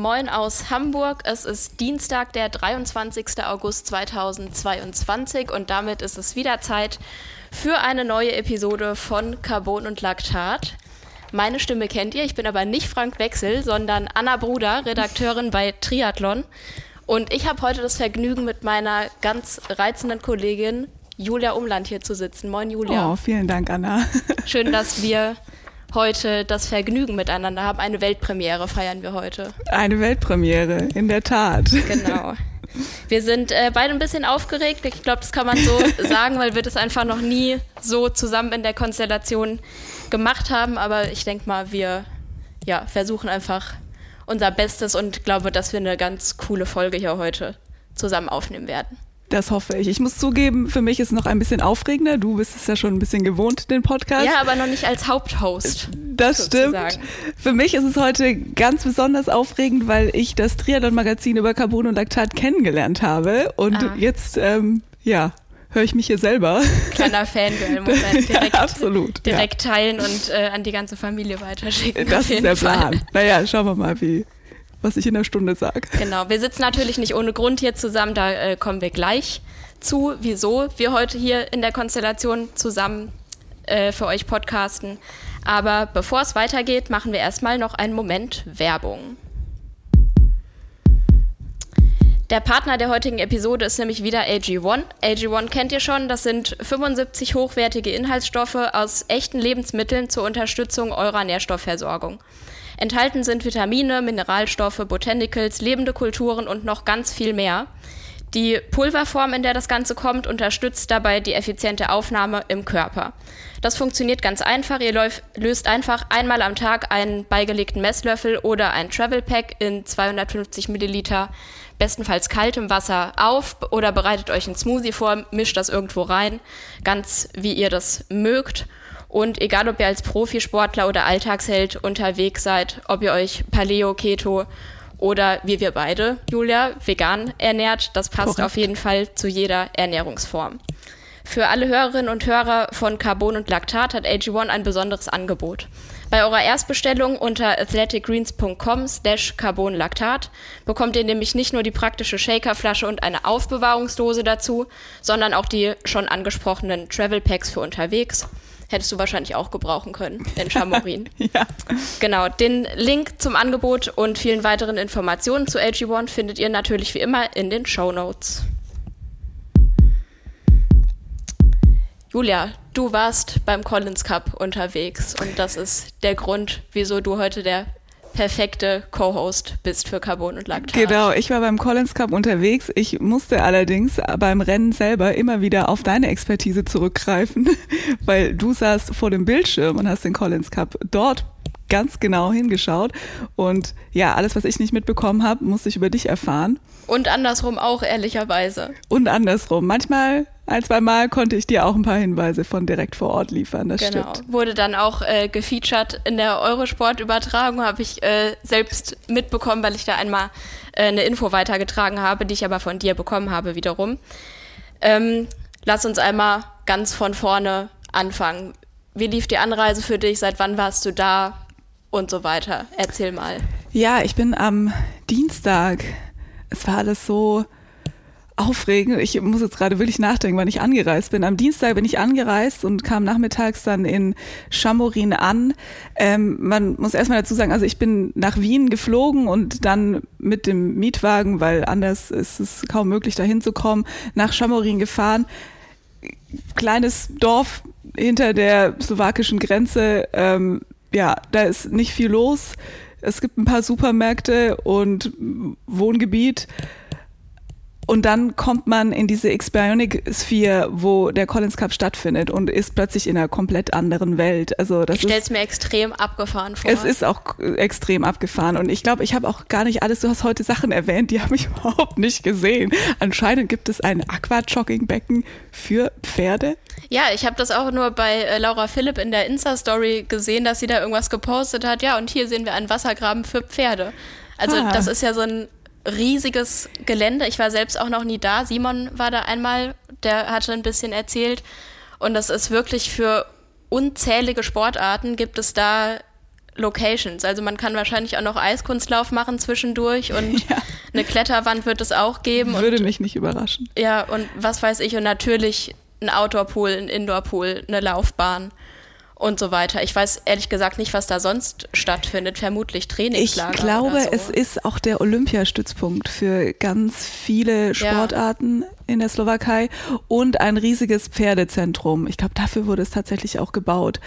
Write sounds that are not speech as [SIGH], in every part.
Moin aus Hamburg. Es ist Dienstag, der 23. August 2022 und damit ist es wieder Zeit für eine neue Episode von Carbon und Laktat. Meine Stimme kennt ihr, ich bin aber nicht Frank Wechsel, sondern Anna Bruder, Redakteurin bei Triathlon. Und ich habe heute das Vergnügen, mit meiner ganz reizenden Kollegin Julia Umland hier zu sitzen. Moin Julia. Oh, vielen Dank, Anna. Schön, dass wir heute das Vergnügen miteinander haben. Eine Weltpremiere feiern wir heute. Eine Weltpremiere, in der Tat. Genau. Wir sind äh, beide ein bisschen aufgeregt. Ich glaube, das kann man so [LAUGHS] sagen, weil wir das einfach noch nie so zusammen in der Konstellation gemacht haben. Aber ich denke mal, wir ja, versuchen einfach unser Bestes und glaube, dass wir eine ganz coole Folge hier heute zusammen aufnehmen werden. Das hoffe ich. Ich muss zugeben, für mich ist es noch ein bisschen aufregender. Du bist es ja schon ein bisschen gewohnt, den Podcast. Ja, aber noch nicht als Haupthost. Das sozusagen. stimmt. Für mich ist es heute ganz besonders aufregend, weil ich das Triathlon-Magazin über Carbon und Laktat kennengelernt habe. Und ah. jetzt, ähm, ja, höre ich mich hier selber. Kleiner Fangirl-Moment. [LAUGHS] Direkt, ja, absolut. Direkt ja. teilen und äh, an die ganze Familie weiterschicken. Das ist der Fall. Plan. Naja, schauen wir mal, wie, was ich in der Stunde sage. Genau, wir sitzen natürlich nicht ohne Grund hier zusammen, da äh, kommen wir gleich zu, wieso wir heute hier in der Konstellation zusammen äh, für euch podcasten. Aber bevor es weitergeht, machen wir erstmal noch einen Moment Werbung. Der Partner der heutigen Episode ist nämlich wieder AG1. AG1 kennt ihr schon, das sind 75 hochwertige Inhaltsstoffe aus echten Lebensmitteln zur Unterstützung eurer Nährstoffversorgung. Enthalten sind Vitamine, Mineralstoffe, Botanicals, lebende Kulturen und noch ganz viel mehr. Die Pulverform, in der das Ganze kommt, unterstützt dabei die effiziente Aufnahme im Körper. Das funktioniert ganz einfach. Ihr löst einfach einmal am Tag einen beigelegten Messlöffel oder ein Travel Pack in 250 Milliliter, bestenfalls kaltem Wasser auf oder bereitet euch einen Smoothie vor, mischt das irgendwo rein, ganz wie ihr das mögt. Und egal, ob ihr als Profisportler oder Alltagsheld unterwegs seid, ob ihr euch Paleo, Keto oder wie wir beide, Julia, vegan ernährt, das passt Korrekt. auf jeden Fall zu jeder Ernährungsform. Für alle Hörerinnen und Hörer von Carbon und Laktat hat AG1 ein besonderes Angebot. Bei eurer Erstbestellung unter athleticgreens.com slash carbonlactat bekommt ihr nämlich nicht nur die praktische Shakerflasche und eine Aufbewahrungsdose dazu, sondern auch die schon angesprochenen Travel Packs für unterwegs, hättest du wahrscheinlich auch gebrauchen können in Chamorin. [LAUGHS] ja. Genau, den Link zum Angebot und vielen weiteren Informationen zu AG1 findet ihr natürlich wie immer in den Show Notes. Julia, du warst beim Collins Cup unterwegs und das ist der Grund, wieso du heute der perfekte Co-Host bist für Carbon und Laktat. Genau, ich war beim Collins Cup unterwegs. Ich musste allerdings beim Rennen selber immer wieder auf deine Expertise zurückgreifen, [LAUGHS] weil du saßt vor dem Bildschirm und hast den Collins Cup dort ganz genau hingeschaut. Und ja, alles, was ich nicht mitbekommen habe, musste ich über dich erfahren. Und andersrum auch, ehrlicherweise. Und andersrum. Manchmal ein, zwei Mal konnte ich dir auch ein paar Hinweise von direkt vor Ort liefern. Das genau. stimmt. Wurde dann auch äh, gefeatured in der Eurosport-Übertragung, habe ich äh, selbst mitbekommen, weil ich da einmal äh, eine Info weitergetragen habe, die ich aber von dir bekommen habe wiederum. Ähm, lass uns einmal ganz von vorne anfangen. Wie lief die Anreise für dich? Seit wann warst du da? Und so weiter. Erzähl mal. Ja, ich bin am Dienstag. Es war alles so aufregend. Ich muss jetzt gerade wirklich nachdenken, wann ich angereist bin. Am Dienstag bin ich angereist und kam nachmittags dann in Chamorin an. Ähm, man muss erstmal dazu sagen, also ich bin nach Wien geflogen und dann mit dem Mietwagen, weil anders ist es kaum möglich, da hinzukommen, nach Chamorin gefahren. Kleines Dorf hinter der slowakischen Grenze. Ähm, ja, da ist nicht viel los. Es gibt ein paar Supermärkte und Wohngebiet. Und dann kommt man in diese X-Bionic-Sphere, wo der Collins Cup stattfindet und ist plötzlich in einer komplett anderen Welt. Also das ich stelle es mir extrem abgefahren vor. Es ist auch extrem abgefahren und ich glaube, ich habe auch gar nicht alles, du hast heute Sachen erwähnt, die habe ich [LAUGHS] überhaupt nicht gesehen. Anscheinend gibt es ein Aqua-Jogging-Becken für Pferde. Ja, ich habe das auch nur bei äh, Laura Philipp in der Insta-Story gesehen, dass sie da irgendwas gepostet hat. Ja, und hier sehen wir einen Wassergraben für Pferde. Also ah. das ist ja so ein riesiges Gelände. Ich war selbst auch noch nie da. Simon war da einmal, der hatte ein bisschen erzählt. Und das ist wirklich für unzählige Sportarten gibt es da Locations. Also man kann wahrscheinlich auch noch Eiskunstlauf machen zwischendurch und [LAUGHS] ja. eine Kletterwand wird es auch geben. Würde und, mich nicht überraschen. Ja, und was weiß ich. Und natürlich ein Outdoor-Pool, ein Indoor-Pool, eine Laufbahn und so weiter. Ich weiß ehrlich gesagt nicht, was da sonst stattfindet. Vermutlich Trainingslager. Ich glaube, so. es ist auch der Olympiastützpunkt für ganz viele Sportarten ja. in der Slowakei und ein riesiges Pferdezentrum. Ich glaube, dafür wurde es tatsächlich auch gebaut.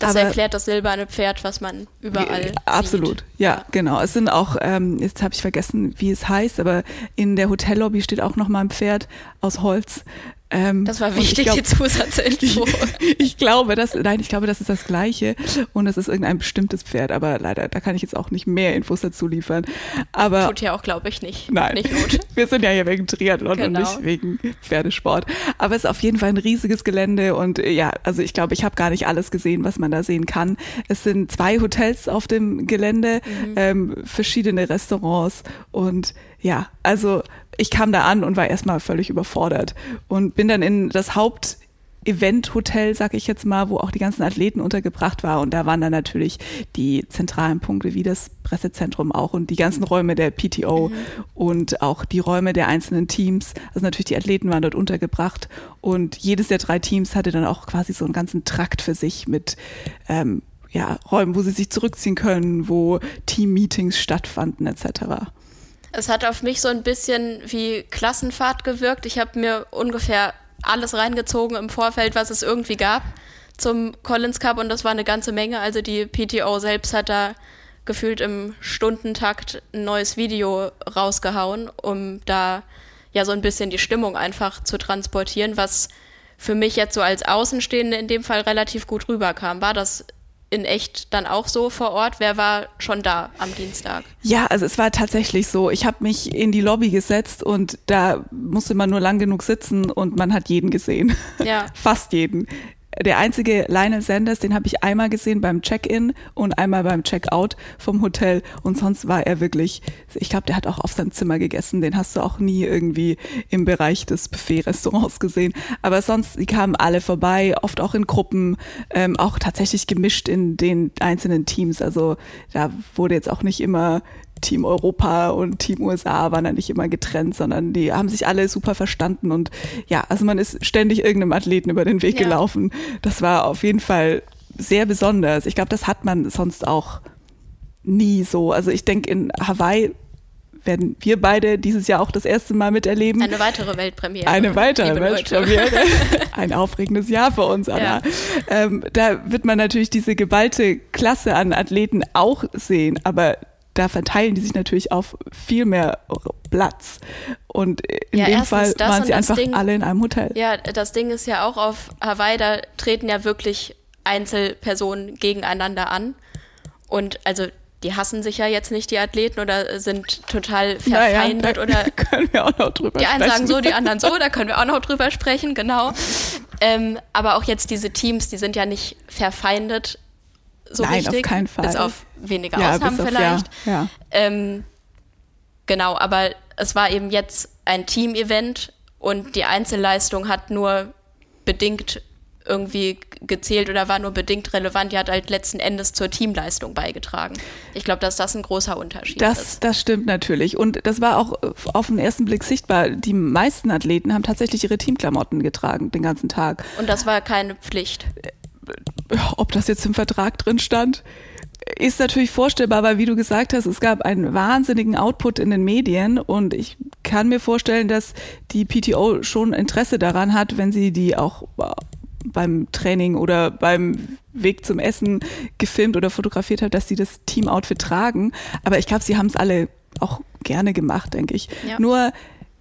Das Aber erklärt das silberne Pferd, was man überall Absolut, sieht. Ja, ja, genau. Es sind auch, ähm, jetzt habe ich vergessen, wie es heißt, aber in der Hotellobby steht auch noch mal ein Pferd aus Holz. Ähm, das war wichtig, glaub, die Zusatzinfo. [LAUGHS] Ich, ich, glaube, das, nein, ich glaube, das ist das Gleiche und es ist irgendein bestimmtes Pferd, aber leider, da kann ich jetzt auch nicht mehr Infos dazu liefern. Aber tut ja auch, glaube ich, nicht. Nein, nicht gut. [LAUGHS] wir sind ja hier wegen Triathlon genau. und nicht wegen Pferdesport. Aber es ist auf jeden Fall ein riesiges Gelände und ja, also ich glaube, ich habe gar nicht alles gesehen, was man da sehen kann. Es sind zwei Hotels auf dem Gelände, mhm. ähm, verschiedene Restaurants und ja, also ich kam da an und war erstmal völlig überfordert und bin dann in das Haupt Event-Hotel, sag ich jetzt mal, wo auch die ganzen Athleten untergebracht waren. Und da waren dann natürlich die zentralen Punkte wie das Pressezentrum auch und die ganzen Räume der PTO mhm. und auch die Räume der einzelnen Teams. Also natürlich die Athleten waren dort untergebracht und jedes der drei Teams hatte dann auch quasi so einen ganzen Trakt für sich mit ähm, ja, Räumen, wo sie sich zurückziehen können, wo Team-Meetings stattfanden etc. Es hat auf mich so ein bisschen wie Klassenfahrt gewirkt. Ich habe mir ungefähr alles reingezogen im Vorfeld, was es irgendwie gab zum Collins Cup und das war eine ganze Menge. Also die PTO selbst hat da gefühlt im Stundentakt ein neues Video rausgehauen, um da ja so ein bisschen die Stimmung einfach zu transportieren, was für mich jetzt so als Außenstehende in dem Fall relativ gut rüberkam. War das in echt dann auch so vor Ort? Wer war schon da am Dienstag? Ja, also es war tatsächlich so. Ich habe mich in die Lobby gesetzt und da musste man nur lang genug sitzen und man hat jeden gesehen. Ja. [LAUGHS] Fast jeden der einzige Lionel Sanders, den habe ich einmal gesehen beim Check-in und einmal beim Check-out vom Hotel und sonst war er wirklich, ich glaube, der hat auch auf seinem Zimmer gegessen, den hast du auch nie irgendwie im Bereich des Buffet-Restaurants gesehen. Aber sonst, die kamen alle vorbei, oft auch in Gruppen, ähm, auch tatsächlich gemischt in den einzelnen Teams. Also da wurde jetzt auch nicht immer Team Europa und Team USA waren da nicht immer getrennt, sondern die haben sich alle super verstanden und ja, also man ist ständig irgendeinem Athleten über den Weg ja. gelaufen. Das war auf jeden Fall sehr besonders. Ich glaube, das hat man sonst auch nie so. Also ich denke, in Hawaii werden wir beide dieses Jahr auch das erste Mal miterleben. Eine weitere Weltpremiere. Eine weitere Weltpremiere. [LAUGHS] Ein aufregendes Jahr für uns, Anna. Ja. Ähm, da wird man natürlich diese geballte Klasse an Athleten auch sehen, aber da verteilen die sich natürlich auf viel mehr Platz. Und in ja, dem Fall waren sie einfach Ding, alle in einem Hotel. Ja, das Ding ist ja auch auf Hawaii, da treten ja wirklich Einzelpersonen gegeneinander an. Und also die hassen sich ja jetzt nicht, die Athleten, oder sind total verfeindet. Ja, oder [LAUGHS] können wir auch noch drüber die sprechen. Die einen sagen so, die anderen so, da können wir auch noch drüber sprechen, genau. [LAUGHS] Ähm, aber auch jetzt diese Teams, die sind ja nicht verfeindet so Nein, richtig. auf keinen Fall. Bis auf wenige ja, Ausnahmen auf, vielleicht. Ja, ja. Ähm, genau, aber es war eben jetzt ein Team-Event und die Einzelleistung hat nur bedingt irgendwie gezählt oder war nur bedingt relevant. Die hat halt letzten Endes zur Teamleistung beigetragen. Ich glaube, dass das ein großer Unterschied das, ist. Das stimmt natürlich. Und das war auch auf den ersten Blick sichtbar. Die meisten Athleten haben tatsächlich ihre Teamklamotten getragen den ganzen Tag. Und das war keine Pflicht ob das jetzt im Vertrag drin stand, ist natürlich vorstellbar, weil wie du gesagt hast, es gab einen wahnsinnigen Output in den Medien und ich kann mir vorstellen, dass die PTO schon Interesse daran hat, wenn sie die auch beim Training oder beim Weg zum Essen gefilmt oder fotografiert hat, dass sie das Team-Outfit tragen. Aber ich glaube, sie haben es alle auch gerne gemacht, denke ich. Ja. Nur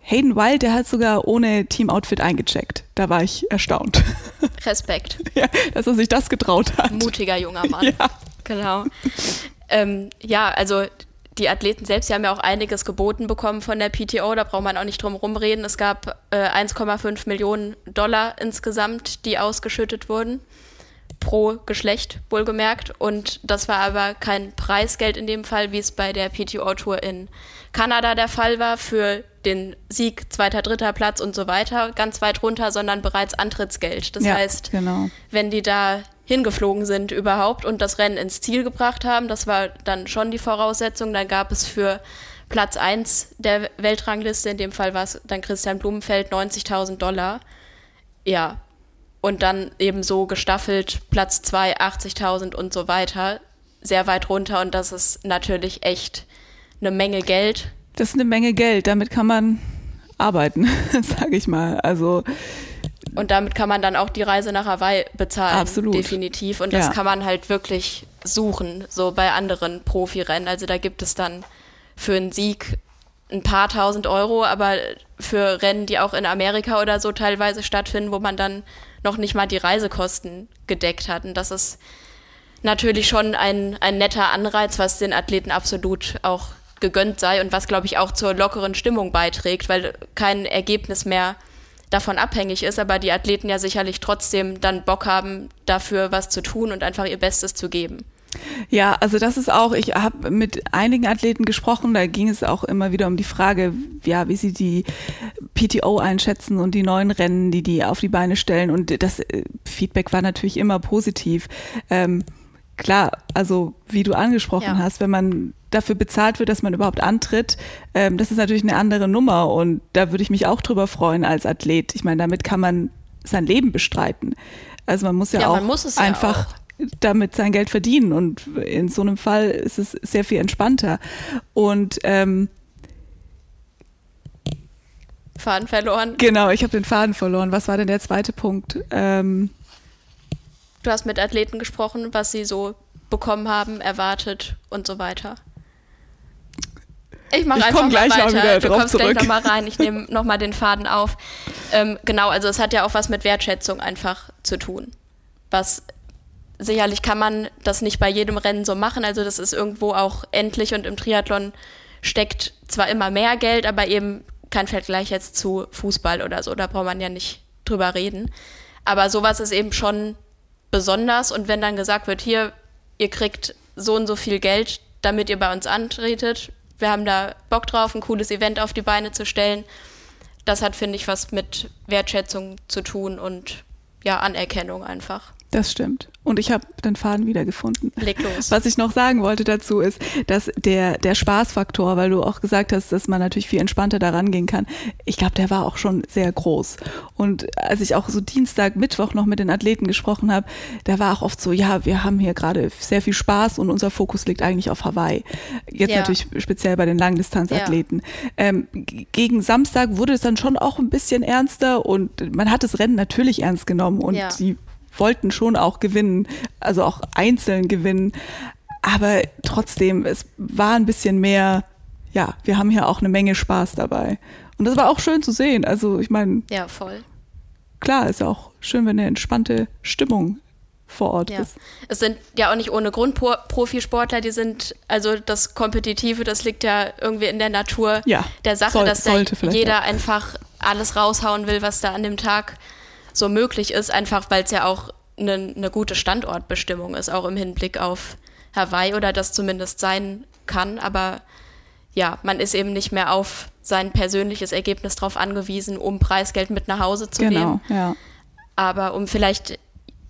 Hayden Wild, der hat sogar ohne Team-Outfit eingecheckt. Da war ich erstaunt. [LAUGHS] Respekt. Ja, dass er sich das getraut hat. Mutiger junger Mann. Ja. Genau. Ähm, ja, also die Athleten selbst, die haben ja auch einiges geboten bekommen von der PTO, da braucht man auch nicht drum rumreden. Es gab äh, 1,5 Millionen Dollar insgesamt, die ausgeschüttet wurden. Pro Geschlecht, wohlgemerkt. Und das war aber kein Preisgeld in dem Fall, wie es bei der PTO-Tour in Kanada der Fall war für den Sieg, zweiter, dritter Platz und so weiter, ganz weit runter, sondern bereits Antrittsgeld. Das ja, heißt, genau. wenn die da hingeflogen sind überhaupt und das Rennen ins Ziel gebracht haben. Das war dann schon die Voraussetzung. Dann gab es für Platz 1 der Weltrangliste, in dem Fall war es dann Christian Blumenfeld, 90.000 Dollar. Ja, und dann eben so gestaffelt Platz 2, 80.000 und so weiter, sehr weit runter und das ist natürlich echt eine Menge Geld. Das ist eine Menge Geld, damit kann man arbeiten, [LAUGHS] sage ich mal. Also und damit kann man dann auch die Reise nach Hawaii bezahlen. Absolut. Definitiv. Und das ja. kann man halt wirklich suchen, so bei anderen Profirennen. Also da gibt es dann für einen Sieg ein paar tausend Euro, aber für Rennen, die auch in Amerika oder so teilweise stattfinden, wo man dann noch nicht mal die Reisekosten gedeckt hat. Und das ist natürlich schon ein, ein netter Anreiz, was den Athleten absolut auch gegönnt sei und was, glaube ich, auch zur lockeren Stimmung beiträgt, weil kein Ergebnis mehr davon abhängig ist, aber die Athleten ja sicherlich trotzdem dann Bock haben, dafür was zu tun und einfach ihr Bestes zu geben. Ja, also das ist auch, ich habe mit einigen Athleten gesprochen, da ging es auch immer wieder um die Frage, ja, wie sie die PTO einschätzen und die neuen Rennen, die die auf die Beine stellen und das äh, Feedback war natürlich immer positiv. Ähm, klar, also wie du angesprochen ja. hast, wenn man dafür bezahlt wird, dass man überhaupt antritt, ähm, das ist natürlich eine andere Nummer und da würde ich mich auch drüber freuen als Athlet. Ich meine, damit kann man sein Leben bestreiten. Also man muss ja, ja auch muss einfach ja auch. damit sein Geld verdienen und in so einem Fall ist es sehr viel entspannter. Und ähm, Faden verloren. Genau, ich habe den Faden verloren. Was war denn der zweite Punkt? Ähm, Du hast mit Athleten gesprochen, was sie so bekommen haben, erwartet und so weiter. Ich mache einfach gleich mal weiter. Wieder du kommst zurück. gleich nochmal rein. Ich nehme [LAUGHS] nochmal den Faden auf. Ähm, genau, also es hat ja auch was mit Wertschätzung einfach zu tun. Was sicherlich kann man das nicht bei jedem Rennen so machen. Also das ist irgendwo auch endlich und im Triathlon steckt zwar immer mehr Geld, aber eben kein Vergleich jetzt zu Fußball oder so. Da braucht man ja nicht drüber reden. Aber sowas ist eben schon besonders. Und wenn dann gesagt wird, hier, ihr kriegt so und so viel Geld, damit ihr bei uns antretet, wir haben da Bock drauf, ein cooles Event auf die Beine zu stellen. Das hat, finde ich, was mit Wertschätzung zu tun und ja, Anerkennung einfach. Das stimmt. Und ich habe den Faden wiedergefunden. Leg los. Was ich noch sagen wollte dazu ist, dass der, der Spaßfaktor, weil du auch gesagt hast, dass man natürlich viel entspannter da rangehen kann, ich glaube, der war auch schon sehr groß. Und als ich auch so Dienstag, Mittwoch noch mit den Athleten gesprochen habe, da war auch oft so, ja, wir haben hier gerade sehr viel Spaß und unser Fokus liegt eigentlich auf Hawaii. Jetzt ja. natürlich speziell bei den Langdistanzathleten. Ja. Ähm, gegen Samstag wurde es dann schon auch ein bisschen ernster und man hat das Rennen natürlich ernst genommen und ja. die wollten schon auch gewinnen, also auch einzeln gewinnen. Aber trotzdem, es war ein bisschen mehr, ja, wir haben hier auch eine Menge Spaß dabei. Und das war auch schön zu sehen. Also ich meine. Ja, voll. Klar, ist auch schön, wenn eine entspannte Stimmung vor Ort ja. ist. Es sind ja auch nicht ohne Grund Profisportler, die sind, also das Kompetitive, das liegt ja irgendwie in der Natur ja, der Sache, soll, dass da jeder auch. einfach alles raushauen will, was da an dem Tag so möglich ist, einfach weil es ja auch eine, eine gute Standortbestimmung ist, auch im Hinblick auf Hawaii oder das zumindest sein kann. Aber ja, man ist eben nicht mehr auf sein persönliches Ergebnis drauf angewiesen, um Preisgeld mit nach Hause zu genau, nehmen. Ja. Aber um vielleicht,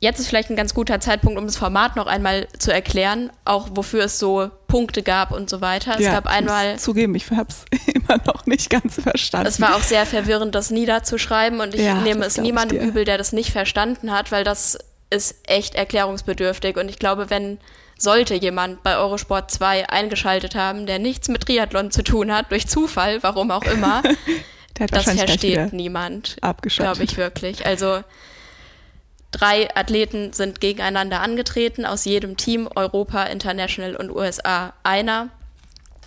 jetzt ist vielleicht ein ganz guter Zeitpunkt, um das Format noch einmal zu erklären, auch wofür es so Punkte gab und so weiter. Es ja, gab einmal. Zugeben, ich habe es [LAUGHS] immer noch nicht ganz verstanden. Es war auch sehr verwirrend, das niederzuschreiben und ich ja, nehme es niemandem übel, der das nicht verstanden hat, weil das ist echt erklärungsbedürftig. Und ich glaube, wenn sollte jemand bei Eurosport 2 eingeschaltet haben, der nichts mit Triathlon zu tun hat, durch Zufall, warum auch immer, [LAUGHS] das versteht niemand, glaube ich wirklich. Also drei Athleten sind gegeneinander angetreten, aus jedem Team, Europa, International und USA einer,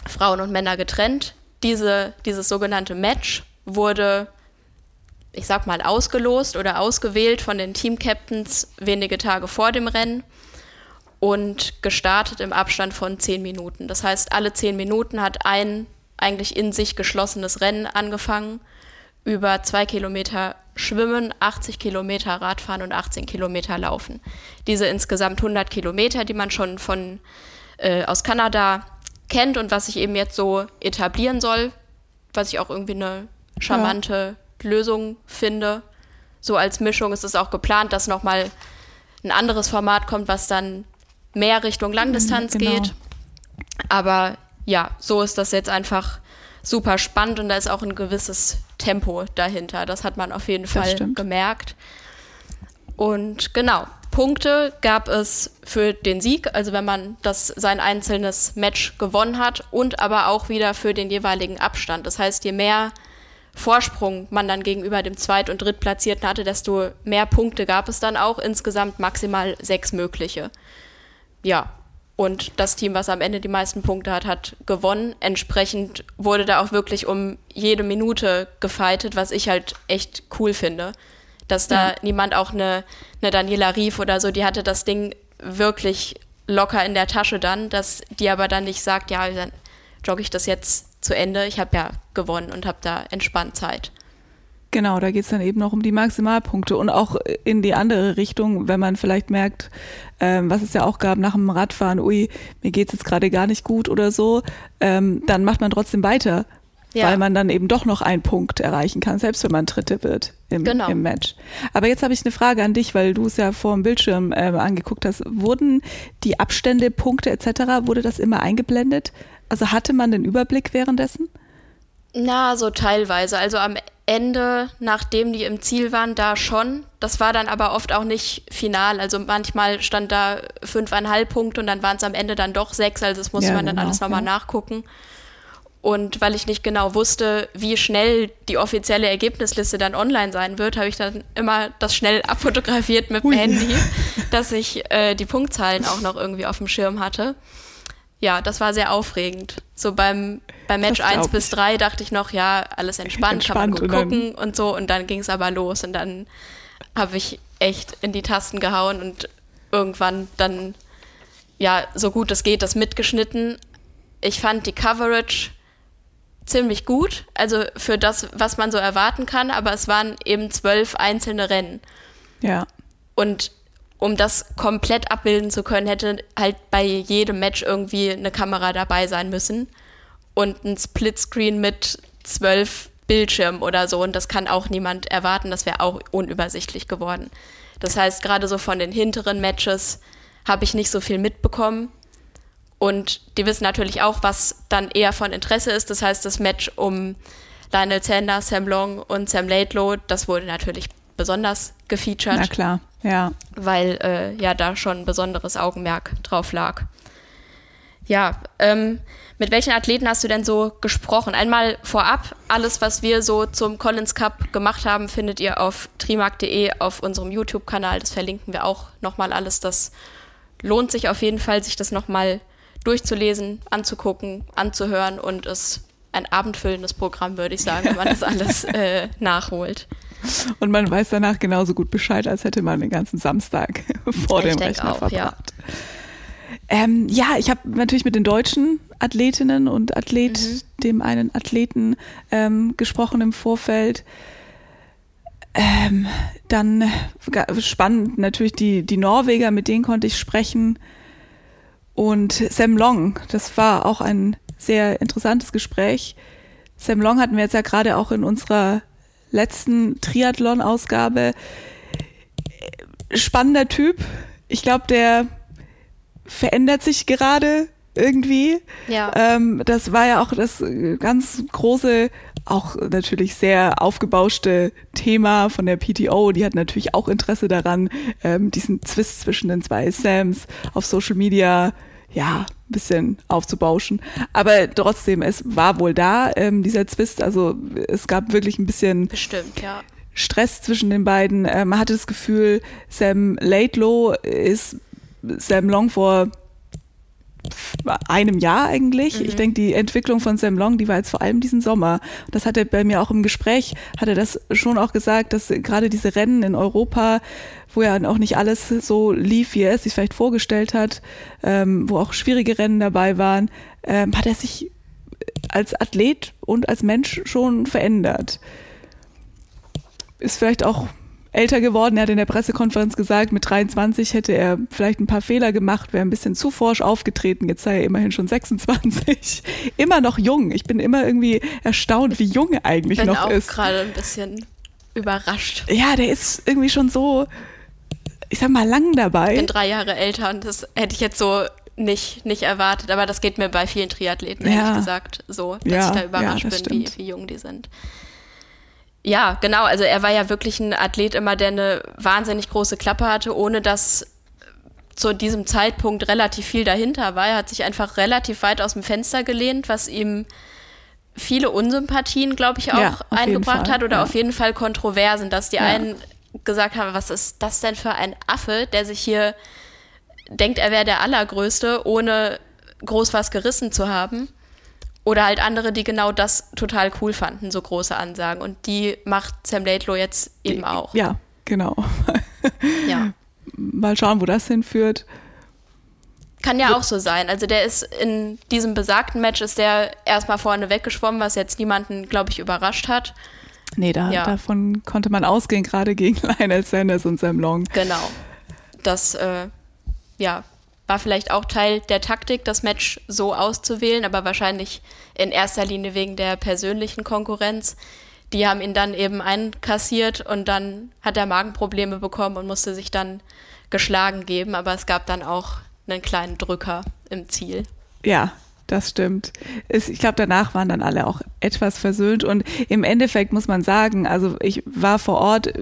Frauen und Männer getrennt. Diese, dieses sogenannte Match wurde ich sag mal, ausgelost oder ausgewählt von den Team-Captains wenige Tage vor dem Rennen und gestartet im Abstand von zehn Minuten. Das heißt, alle zehn Minuten hat ein eigentlich in sich geschlossenes Rennen angefangen, über zwei Kilometer Schwimmen, 80 Kilometer Radfahren und 18 Kilometer Laufen. Diese insgesamt 100 Kilometer, die man schon von äh, aus Kanada kennt und was sich eben jetzt so etablieren soll, was ich auch irgendwie eine charmante ja. Lösung finde. So als Mischung ist es auch geplant, dass nochmal ein anderes Format kommt, was dann mehr Richtung Langdistanz genau. geht. Aber ja, so ist das jetzt einfach super spannend und da ist auch ein gewisses Tempo dahinter. Das hat man auf jeden Fall gemerkt. Und genau, Punkte gab es für den Sieg, also wenn man das sein einzelnes Match gewonnen hat und aber auch wieder für den jeweiligen Abstand. Das heißt, je mehr Vorsprung man dann gegenüber dem Zweit- und Drittplatzierten hatte, desto mehr Punkte gab es dann auch. Insgesamt maximal sechs mögliche. Ja, und das Team, was am Ende die meisten Punkte hat, hat gewonnen. Entsprechend wurde da auch wirklich um jede Minute gefeitet, was ich halt echt cool finde. Dass da ja. niemand auch eine, eine Daniela Rief oder so, die hatte das Ding wirklich locker in der Tasche dann, dass die aber dann nicht sagt, ja, dann jogge ich das jetzt zu Ende. Ich habe ja gewonnen und habe da entspannt Zeit. Genau, da geht es dann eben noch um die Maximalpunkte und auch in die andere Richtung, wenn man vielleicht merkt, ähm, was es ja auch gab nach dem Radfahren, ui, mir geht's jetzt gerade gar nicht gut oder so, ähm, dann macht man trotzdem weiter, ja. weil man dann eben doch noch einen Punkt erreichen kann, selbst wenn man Dritte wird im, genau. im Match. Aber jetzt habe ich eine Frage an dich, weil du es ja vor dem Bildschirm äh, angeguckt hast. Wurden die Abstände, Punkte etc., wurde das immer eingeblendet? Also hatte man den Überblick währenddessen? Na, so teilweise. Also am Ende, nachdem die im Ziel waren, da schon. Das war dann aber oft auch nicht final. Also manchmal stand da fünfeinhalb Punkte und dann waren es am Ende dann doch sechs. Also das musste ja, man dann genau, alles nochmal ja. nachgucken. Und weil ich nicht genau wusste, wie schnell die offizielle Ergebnisliste dann online sein wird, habe ich dann immer das schnell abfotografiert mit dem. Handy, dass ich äh, die Punktzahlen auch noch irgendwie auf dem Schirm hatte. Ja, das war sehr aufregend. So beim bei Match 1 bis 3 dachte ich noch, ja, alles entspannt, entspannt kann man gut gucken und so. Und dann ging es aber los und dann habe ich echt in die Tasten gehauen und irgendwann dann, ja, so gut es geht, das mitgeschnitten. Ich fand die Coverage ziemlich gut, also für das, was man so erwarten kann, aber es waren eben zwölf einzelne Rennen. Ja. Und um das komplett abbilden zu können, hätte halt bei jedem Match irgendwie eine Kamera dabei sein müssen und ein Splitscreen mit zwölf Bildschirmen oder so. Und das kann auch niemand erwarten. Das wäre auch unübersichtlich geworden. Das heißt, gerade so von den hinteren Matches habe ich nicht so viel mitbekommen. Und die wissen natürlich auch, was dann eher von Interesse ist. Das heißt, das Match um Lionel Sander, Sam Long und Sam Laidlow, das wurde natürlich besonders gefeatured. Na klar, ja. Weil äh, ja da schon ein besonderes Augenmerk drauf lag. Ja, ähm, mit welchen Athleten hast du denn so gesprochen? Einmal vorab, alles, was wir so zum Collins Cup gemacht haben, findet ihr auf trimark.de auf unserem YouTube-Kanal. Das verlinken wir auch nochmal alles. Das lohnt sich auf jeden Fall, sich das nochmal durchzulesen, anzugucken, anzuhören und es ein abendfüllendes Programm, würde ich sagen, wenn man das [LAUGHS] alles äh, nachholt. Und man weiß danach genauso gut Bescheid, als hätte man den ganzen Samstag [LAUGHS] vor ich dem Rechner auch, verbracht. Ja. Ähm, ja, ich habe natürlich mit den deutschen Athletinnen und Athlet, mhm. dem einen Athleten ähm, gesprochen im Vorfeld. Ähm, dann spannend natürlich die, die Norweger, mit denen konnte ich sprechen. Und Sam Long, das war auch ein sehr interessantes Gespräch. Sam Long hatten wir jetzt ja gerade auch in unserer letzten Triathlon-Ausgabe. Spannender Typ. Ich glaube, der verändert sich gerade irgendwie. Ja. Ähm, das war ja auch das ganz große, auch natürlich sehr aufgebauschte Thema von der PTO. Die hat natürlich auch Interesse daran, ähm, diesen Zwist zwischen den zwei Sams auf Social Media ja, bisschen aufzubauschen. Aber trotzdem, es war wohl da, ähm, dieser Zwist. Also es gab wirklich ein bisschen Bestimmt, ja. Stress zwischen den beiden. Äh, man hatte das Gefühl, Sam Laidlow ist Sam Long vor einem Jahr eigentlich. Mhm. Ich denke, die Entwicklung von Sam Long, die war jetzt vor allem diesen Sommer. Das hat er bei mir auch im Gespräch, hat er das schon auch gesagt, dass gerade diese Rennen in Europa, wo ja auch nicht alles so lief, wie er es sich vielleicht vorgestellt hat, ähm, wo auch schwierige Rennen dabei waren, ähm, hat er sich als Athlet und als Mensch schon verändert. Ist vielleicht auch älter geworden. Er hat in der Pressekonferenz gesagt, mit 23 hätte er vielleicht ein paar Fehler gemacht, wäre ein bisschen zu forsch aufgetreten. Jetzt sei er immerhin schon 26. [LAUGHS] immer noch jung. Ich bin immer irgendwie erstaunt, wie jung er eigentlich bin noch auch ist. gerade ein bisschen überrascht. Ja, der ist irgendwie schon so ich sag mal, lang dabei. Ich bin drei Jahre älter und das hätte ich jetzt so nicht, nicht erwartet, aber das geht mir bei vielen Triathleten, ja. ehrlich gesagt, so, dass ja, ich da überrascht ja, bin, wie, wie jung die sind. Ja, genau, also er war ja wirklich ein Athlet immer, der eine wahnsinnig große Klappe hatte, ohne dass zu diesem Zeitpunkt relativ viel dahinter war. Er hat sich einfach relativ weit aus dem Fenster gelehnt, was ihm viele Unsympathien, glaube ich, auch ja, eingebracht hat oder ja. auf jeden Fall Kontroversen, dass die ja. einen gesagt haben, was ist das denn für ein Affe, der sich hier denkt, er wäre der Allergrößte, ohne groß was gerissen zu haben. Oder halt andere, die genau das total cool fanden, so große Ansagen. Und die macht Sam Laidlow jetzt eben auch. Ja, genau. ja. [LAUGHS] Mal schauen, wo das hinführt. Kann ja auch so sein. Also der ist in diesem besagten Match ist der erstmal vorne weggeschwommen, was jetzt niemanden, glaube ich, überrascht hat. Nee, da, ja. davon konnte man ausgehen, gerade gegen [LAUGHS] Lionel Sanders und Sam Long. Genau. Das äh, ja, war vielleicht auch Teil der Taktik, das Match so auszuwählen, aber wahrscheinlich in erster Linie wegen der persönlichen Konkurrenz. Die haben ihn dann eben einkassiert und dann hat er Magenprobleme bekommen und musste sich dann geschlagen geben, aber es gab dann auch einen kleinen Drücker im Ziel. Ja, das stimmt. Ich glaube, danach waren dann alle auch etwas versöhnt und im Endeffekt muss man sagen, also ich war vor Ort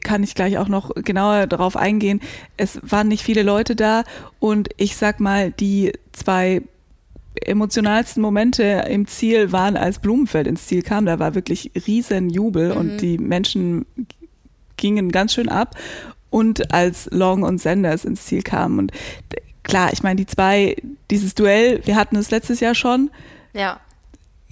kann ich gleich auch noch genauer darauf eingehen. Es waren nicht viele Leute da und ich sag mal, die zwei emotionalsten Momente im Ziel waren, als Blumenfeld ins Ziel kam. Da war wirklich riesen Jubel mhm. und die Menschen gingen ganz schön ab. Und als Long und Sanders ins Ziel kamen. Und klar, ich meine, die zwei, dieses Duell, wir hatten es letztes Jahr schon. Ja.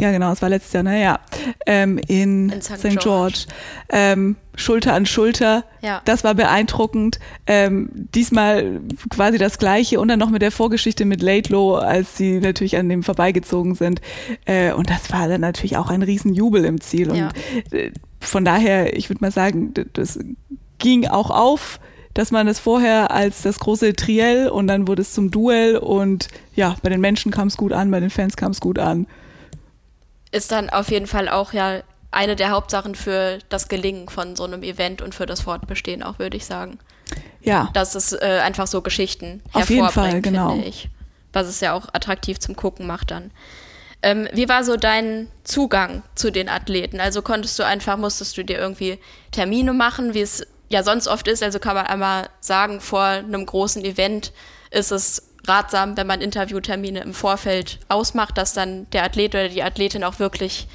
Ja, genau, es war letztes Jahr, naja, ne? ähm, in, in St. George. George. Ähm, Schulter an Schulter. Ja. Das war beeindruckend. Ähm, diesmal quasi das Gleiche und dann noch mit der Vorgeschichte mit Laidlow, als sie natürlich an dem vorbeigezogen sind. Äh, und das war dann natürlich auch ein Riesenjubel im Ziel. Und ja. äh, von daher, ich würde mal sagen, das ging auch auf dass man es vorher als das große Triell und dann wurde es zum Duell und ja, bei den Menschen kam es gut an, bei den Fans kam es gut an ist dann auf jeden Fall auch ja eine der Hauptsachen für das Gelingen von so einem Event und für das Fortbestehen auch, würde ich sagen. Ja. Dass es äh, einfach so Geschichten auf jeden Fall, genau. finde ich. Was es ja auch attraktiv zum Gucken macht dann. Ähm, wie war so dein Zugang zu den Athleten? Also konntest du einfach, musstest du dir irgendwie Termine machen, wie es ja sonst oft ist? Also kann man einmal sagen, vor einem großen Event ist es ratsam, wenn man Interviewtermine im Vorfeld ausmacht, dass dann der Athlet oder die Athletin auch wirklich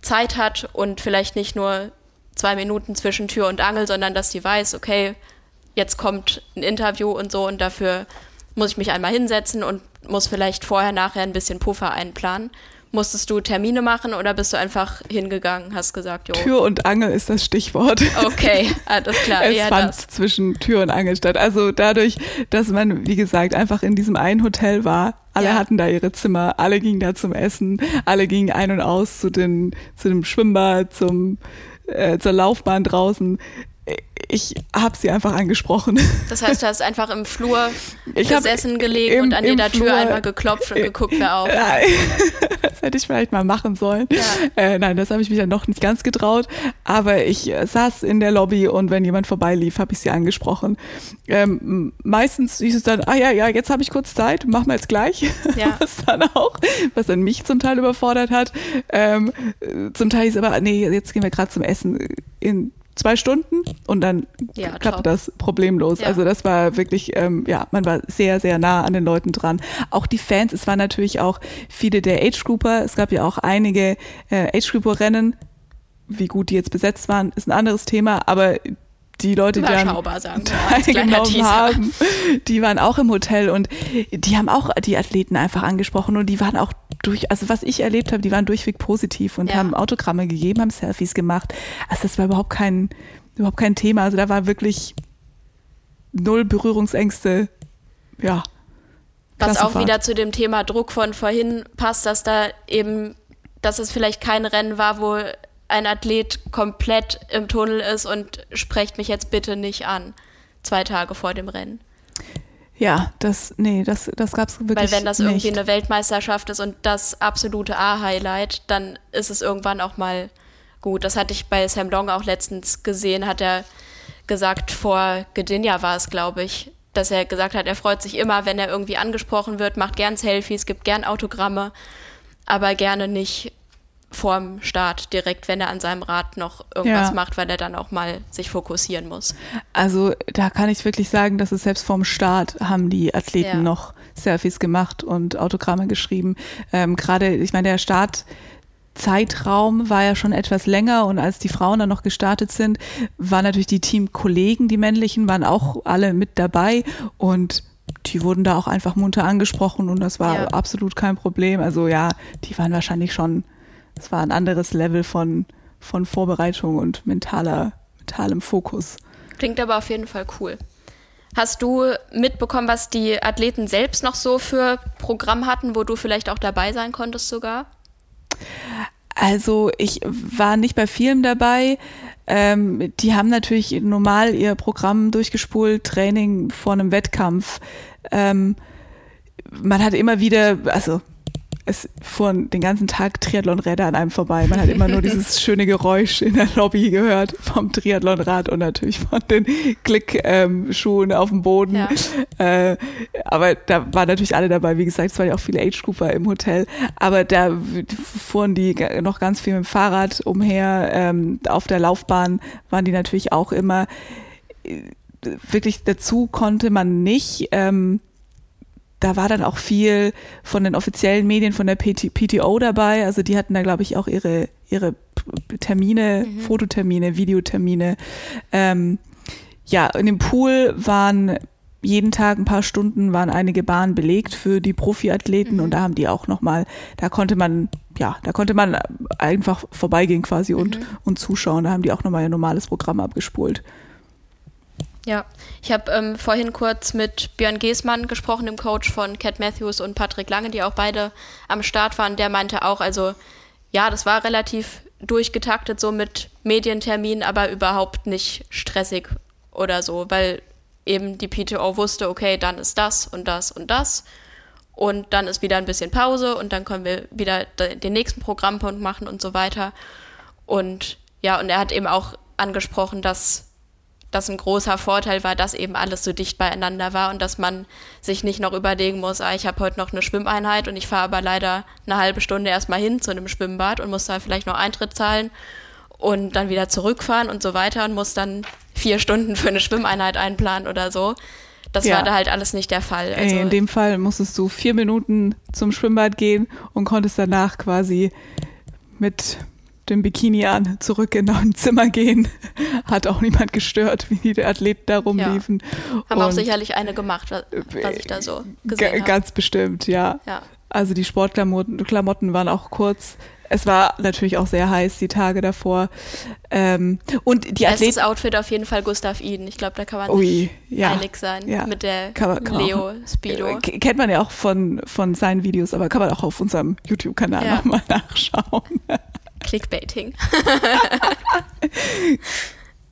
Zeit hat und vielleicht nicht nur zwei Minuten zwischen Tür und Angel, sondern dass sie weiß, okay, jetzt kommt ein Interview und so und dafür muss ich mich einmal hinsetzen und muss vielleicht vorher, nachher ein bisschen Puffer einplanen. Musstest du Termine machen oder bist du einfach hingegangen, hast gesagt, jo. Tür und Angel ist das Stichwort. Okay, alles klar. [LAUGHS] es fand das. zwischen Tür und Angel statt. Also dadurch, dass man, wie gesagt, einfach in diesem einen Hotel war, alle ja. hatten da ihre Zimmer, alle gingen da zum Essen, alle gingen ein und aus zu, den, zu dem Schwimmbad, zum, äh, zur Laufbahn draußen ich habe sie einfach angesprochen. Das heißt, du hast einfach im Flur [LAUGHS] ich gesessen gelegt im, und an jeder Tür einmal geklopft und [LAUGHS] geguckt, wer auf. [LAUGHS] das hätte ich vielleicht mal machen sollen. Ja. Äh, nein, das habe ich mich dann noch nicht ganz getraut. Aber ich saß in der Lobby und wenn jemand vorbeilief, habe ich sie angesprochen. Ähm, meistens hieß es dann, ah ja, ja, jetzt habe ich kurz Zeit, machen wir jetzt gleich. Ja. Was dann auch, was dann mich zum Teil überfordert hat. Ähm, zum Teil ist aber, nee, jetzt gehen wir gerade zum Essen. In zwei Stunden und dann ja, klappte das problemlos. Ja. Also das war wirklich, ähm, ja, man war sehr, sehr nah an den Leuten dran. Auch die Fans, es waren natürlich auch viele der Age-Grouper, es gab ja auch einige äh, Age-Grouper-Rennen. Wie gut die jetzt besetzt waren, ist ein anderes Thema, aber die Leute, die dann teilgenommen [LAUGHS] haben, die waren auch im Hotel und die haben auch die Athleten einfach angesprochen und die waren auch durch, also was ich erlebt habe, die waren durchweg positiv und ja. haben Autogramme gegeben, haben Selfies gemacht. Also das war überhaupt kein, überhaupt kein Thema. Also da war wirklich null Berührungsängste. Ja. Was auch wieder zu dem Thema Druck von vorhin passt, dass da eben, dass es vielleicht kein Rennen war, wo ein Athlet komplett im Tunnel ist und sprecht mich jetzt bitte nicht an, zwei Tage vor dem Rennen. Ja, das, nee, das, das gab es wirklich nicht. Weil wenn das nicht. irgendwie eine Weltmeisterschaft ist und das absolute A-Highlight, dann ist es irgendwann auch mal gut. Das hatte ich bei Sam Long auch letztens gesehen, hat er gesagt, vor Gdynia war es, glaube ich, dass er gesagt hat, er freut sich immer, wenn er irgendwie angesprochen wird, macht gern Selfies, gibt gern Autogramme, aber gerne nicht vorm Start direkt, wenn er an seinem Rad noch irgendwas ja. macht, weil er dann auch mal sich fokussieren muss. Also da kann ich wirklich sagen, dass es selbst vorm Start haben die Athleten ja. noch Selfies gemacht und Autogramme geschrieben. Ähm, Gerade, ich meine, der Start Zeitraum war ja schon etwas länger und als die Frauen dann noch gestartet sind, waren natürlich die Teamkollegen, die männlichen, waren auch alle mit dabei und die wurden da auch einfach munter angesprochen und das war ja. absolut kein Problem. Also ja, die waren wahrscheinlich schon, es war ein anderes Level von, von Vorbereitung und mentaler, mentalem Fokus. Klingt aber auf jeden Fall cool. Hast du mitbekommen, was die Athleten selbst noch so für Programm hatten, wo du vielleicht auch dabei sein konntest sogar? Also ich war nicht bei vielen dabei. Ähm, die haben natürlich normal ihr Programm durchgespult, Training vor einem Wettkampf. Ähm, man hat immer wieder, also es fuhren den ganzen Tag Triathlonräder an einem vorbei. Man hat immer nur dieses [LAUGHS] schöne Geräusch in der Lobby gehört vom Triathlonrad und natürlich von den Klickschuhen ähm, auf dem Boden. Ja. Äh, aber da waren natürlich alle dabei. Wie gesagt, es waren ja auch viele Age-Grouper im Hotel. Aber da fuhren die noch ganz viel mit dem Fahrrad umher. Ähm, auf der Laufbahn waren die natürlich auch immer. Wirklich dazu konnte man nicht. Ähm, da war dann auch viel von den offiziellen Medien von der PT, PTO dabei. Also die hatten da, glaube ich, auch ihre, ihre Termine, mhm. Fototermine, Videotermine. Ähm, ja, in dem Pool waren jeden Tag ein paar Stunden waren einige Bahnen belegt für die Profiathleten mhm. und da haben die auch nochmal, da konnte man, ja, da konnte man einfach vorbeigehen quasi und, mhm. und zuschauen. Da haben die auch nochmal ein normales Programm abgespult. Ja, ich habe ähm, vorhin kurz mit Björn Geßmann gesprochen, dem Coach von Cat Matthews und Patrick Lange, die auch beide am Start waren. Der meinte auch, also ja, das war relativ durchgetaktet so mit Medienterminen, aber überhaupt nicht stressig oder so, weil eben die PTO wusste, okay, dann ist das und das und das und dann ist wieder ein bisschen Pause und dann können wir wieder den nächsten Programmpunkt machen und so weiter. Und ja, und er hat eben auch angesprochen, dass das ein großer Vorteil war, dass eben alles so dicht beieinander war und dass man sich nicht noch überlegen muss, ah, ich habe heute noch eine Schwimmeinheit und ich fahre aber leider eine halbe Stunde erstmal hin zu einem Schwimmbad und muss da vielleicht noch Eintritt zahlen und dann wieder zurückfahren und so weiter und muss dann vier Stunden für eine Schwimmeinheit einplanen oder so. Das ja. war da halt alles nicht der Fall. Also in dem Fall musstest du vier Minuten zum Schwimmbad gehen und konntest danach quasi mit dem Bikini an, zurück in ein Zimmer gehen. [LAUGHS] Hat auch niemand gestört, wie die Athleten da rumliefen. Ja. Haben Und auch sicherlich eine gemacht, was, was ich da so gesehen habe. Ganz bestimmt, ja. ja. Also die Sportklamotten Klamotten waren auch kurz. Es war natürlich auch sehr heiß die Tage davor. Ähm, und die Bestes Outfit auf jeden Fall Gustav Iden. Ich glaube, da kann man Ui, sich ja, einig sein ja. mit der kann man, kann Leo Speedo. Kennt man ja auch von, von seinen Videos, aber kann man auch auf unserem YouTube-Kanal ja. nochmal [LAUGHS] nachschauen. Clickbaiting. [LAUGHS]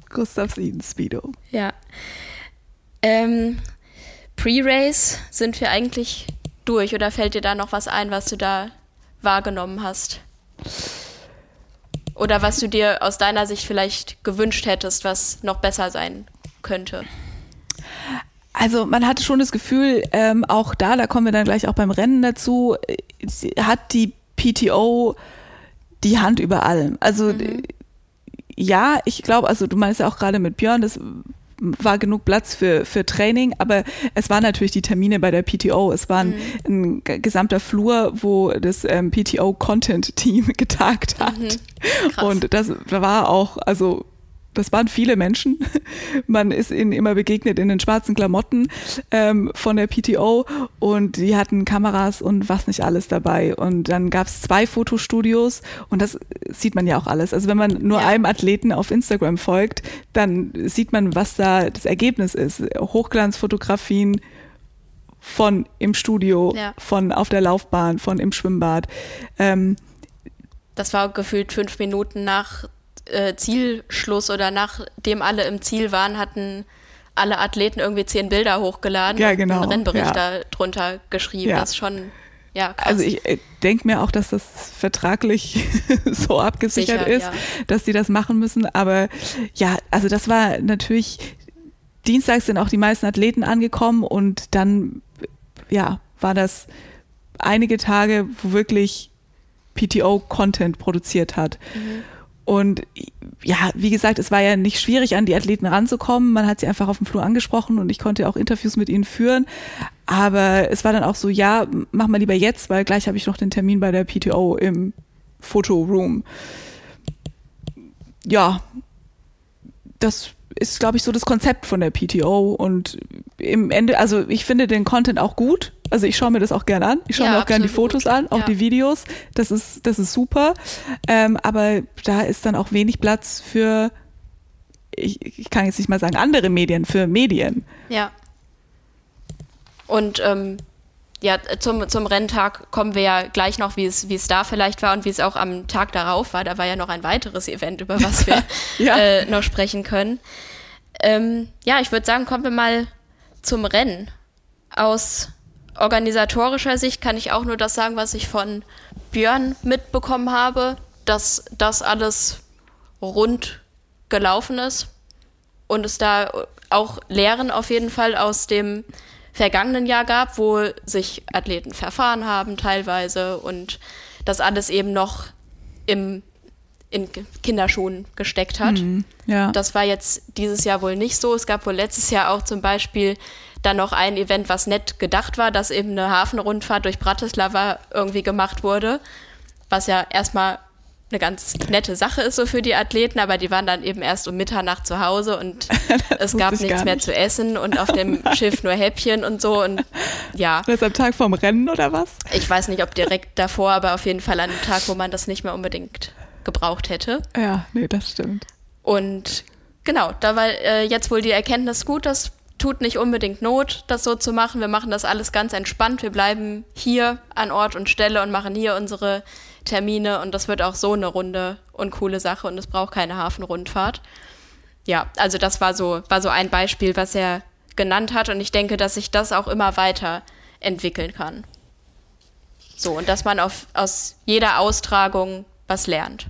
Gustav Sieden Speedo. Ja. Ähm, Pre-Race sind wir eigentlich durch oder fällt dir da noch was ein, was du da wahrgenommen hast? Oder was du dir aus deiner Sicht vielleicht gewünscht hättest, was noch besser sein könnte? Also man hatte schon das Gefühl, ähm, auch da, da kommen wir dann gleich auch beim Rennen dazu, äh, hat die PTO die Hand über allem. Also mhm. ja, ich glaube, also du meinst ja auch gerade mit Björn, das war genug Platz für, für Training, aber es waren natürlich die Termine bei der PTO. Es war ein, mhm. ein gesamter Flur, wo das ähm, PTO-Content-Team [LAUGHS] getagt hat. Mhm. Und das war auch, also das waren viele Menschen. [LAUGHS] Man ist ihnen immer begegnet in den schwarzen Klamotten ähm, von der PTO und die hatten Kameras und was nicht alles dabei. Und dann gab es zwei Fotostudios und das sieht man ja auch alles. Also wenn man nur ja. einem Athleten auf Instagram folgt, dann sieht man, was da das Ergebnis ist. Hochglanzfotografien von im Studio, ja. von auf der Laufbahn, von im Schwimmbad. Ähm, das war gefühlt fünf Minuten nach äh, Zielschluss oder nachdem alle im Ziel waren, hatten alle Athleten irgendwie zehn Bilder hochgeladen ja, genau, und einen Rennbericht ja. drunter geschrieben. Ja. Das ist schon Ja, krass. Also ich äh, denke mir auch, dass das vertraglich [LAUGHS] so abgesichert Sicher, ist, ja. dass die das machen müssen. Aber ja, also das war natürlich, Dienstags sind auch die meisten Athleten angekommen und dann, ja, war das einige Tage, wo wirklich PTO Content produziert hat. Und ja, wie gesagt, es war ja nicht schwierig, an die Athleten ranzukommen. Man hat sie einfach auf dem Flur angesprochen und ich konnte auch Interviews mit ihnen führen. Aber es war dann auch so, ja, mach mal lieber jetzt, weil gleich habe ich noch den Termin bei der PTO im Fotoroom. Ja, das ist, glaube ich, so das Konzept von der PTO. Und im Ende, also ich finde den Content auch gut. Also ich schaue mir das auch gern an. Ich schaue Ja, mir auch gern die absolut. Fotos an, auch Ja. die Videos. Das ist, das ist super. Ähm, aber da ist dann auch wenig Platz für, ich, ich kann jetzt nicht mal sagen andere Medien, für Medien. Ja. Und ähm, ja, zum, zum Renntag kommen wir ja gleich noch, wie es, wie es da vielleicht war und wie es auch am Tag darauf war. Da war ja noch ein weiteres Event, über was wir [LAUGHS] Ja. äh, noch sprechen können. Ähm, ja, ich würde sagen, kommen wir mal zum Rennen. Aus organisatorischer Sicht kann ich auch nur das sagen, was ich von Björn mitbekommen habe, dass das alles rund gelaufen ist und es da auch Lehren auf jeden Fall aus dem vergangenen Jahr gab, wo sich Athleten verfahren haben teilweise und das alles eben noch im, in Kinderschuhen gesteckt hat. Ja. Das war jetzt dieses Jahr wohl nicht so. Es gab wohl letztes Jahr auch zum Beispiel dann noch ein Event, was nett gedacht war, dass eben eine Hafenrundfahrt durch Bratislava irgendwie gemacht wurde, was ja erstmal eine ganz nette Sache ist so für die Athleten, aber die waren dann eben erst um Mitternacht zu Hause und [LAUGHS] es gab ich nichts gar mehr nicht. zu essen und auf dem [LAUGHS] Schiff nur Häppchen und so und ja, das am Tag vorm Rennen oder was? ich weiß nicht, ob direkt davor, aber auf jeden Fall an dem Tag, wo man das nicht mehr unbedingt gebraucht hätte. Ja, nee, das stimmt. Und genau, da war äh, jetzt wohl die Erkenntnis gut, das tut nicht unbedingt Not, das so zu machen. Wir machen das alles ganz entspannt. Wir bleiben hier an Ort und Stelle und machen hier unsere Termine und das wird auch so eine runde und coole Sache und es braucht keine Hafenrundfahrt. Ja, also das war so, war so ein Beispiel, was er genannt hat und ich denke, dass sich das auch immer weiter entwickeln kann. So, und dass man auf, aus jeder Austragung was lernt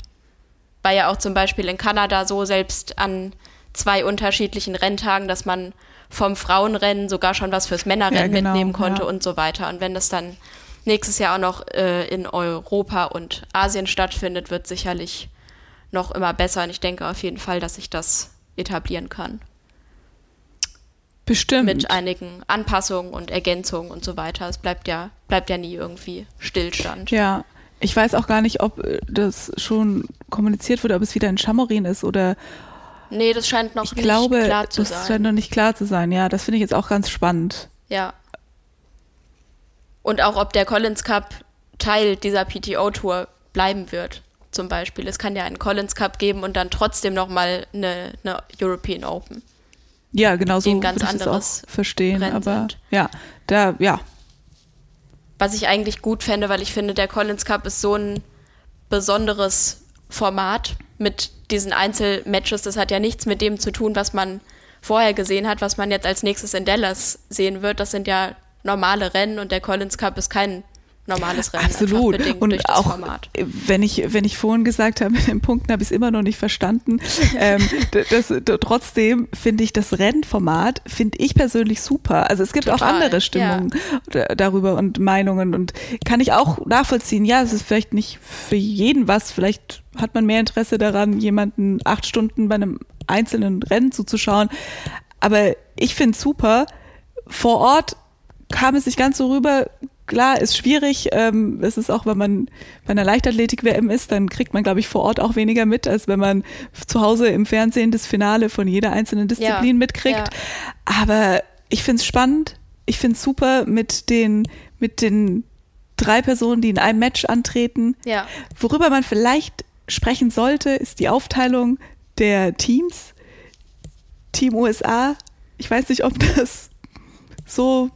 war ja auch zum Beispiel in Kanada so, selbst an zwei unterschiedlichen Renntagen, dass man vom Frauenrennen sogar schon was fürs Männerrennen Ja, genau, mitnehmen konnte ja. und so weiter. Und wenn das dann nächstes Jahr auch noch äh, in Europa und Asien stattfindet, wird sicherlich noch immer besser. Und ich denke auf jeden Fall, dass sich das etablieren kann. Bestimmt. Mit einigen Anpassungen und Ergänzungen und so weiter. Es bleibt ja, bleibt ja nie irgendwie Stillstand. Ja, ich weiß auch gar nicht, ob äh, das schon kommuniziert wurde, ob es wieder in Chamorin ist oder Nee, das scheint noch ich nicht glaube, klar zu das sein. scheint noch nicht klar zu sein. Ja, das finde ich jetzt auch ganz spannend. Ja. Und auch, ob der Collins Cup Teil dieser PTO-Tour bleiben wird, zum Beispiel. Es kann ja einen Collins Cup geben und dann trotzdem nochmal eine, eine European Open. Ja, genau so ganz würde ich das auch verstehen. Rennen aber sind. ja, da, ja, Was ich eigentlich gut fände, weil ich finde, der Collins Cup ist so ein besonderes Format mit diesen Einzelmatches. Das hat ja nichts mit dem zu tun, was man vorher gesehen hat, was man jetzt als nächstes in Dallas sehen wird. Das sind ja normale Rennen und der Collins Cup ist kein normales Rennen. Absolut. Und das auch, Format. wenn ich, wenn ich vorhin gesagt habe, mit den Punkten habe ich es immer noch nicht verstanden. ähm, [LAUGHS] das, d- trotzdem finde ich das Rennformat, finde ich persönlich super. Also es gibt auch Total, andere Stimmungen da- darüber und Meinungen und kann ich auch nachvollziehen. Ja, es ist vielleicht nicht für jeden was. Vielleicht hat man mehr Interesse daran, jemanden acht Stunden bei einem einzelnen Rennen zuzuschauen. Aber ich finde es super. Vor Ort kam es nicht ganz so rüber. Klar, ist schwierig. Ähm, es ist auch, wenn man bei einer Leichtathletik-WM ist, dann kriegt man, glaube ich, vor Ort auch weniger mit, als wenn man zu Hause im Fernsehen das Finale von jeder einzelnen Disziplin Ja, mitkriegt. ja. Aber ich finde es spannend. Ich finde es super mit den, mit den drei Personen, die in einem Match antreten. Ja. Worüber man vielleicht sprechen sollte, ist die Aufteilung der Teams. Team USA. Ich weiß nicht, ob das so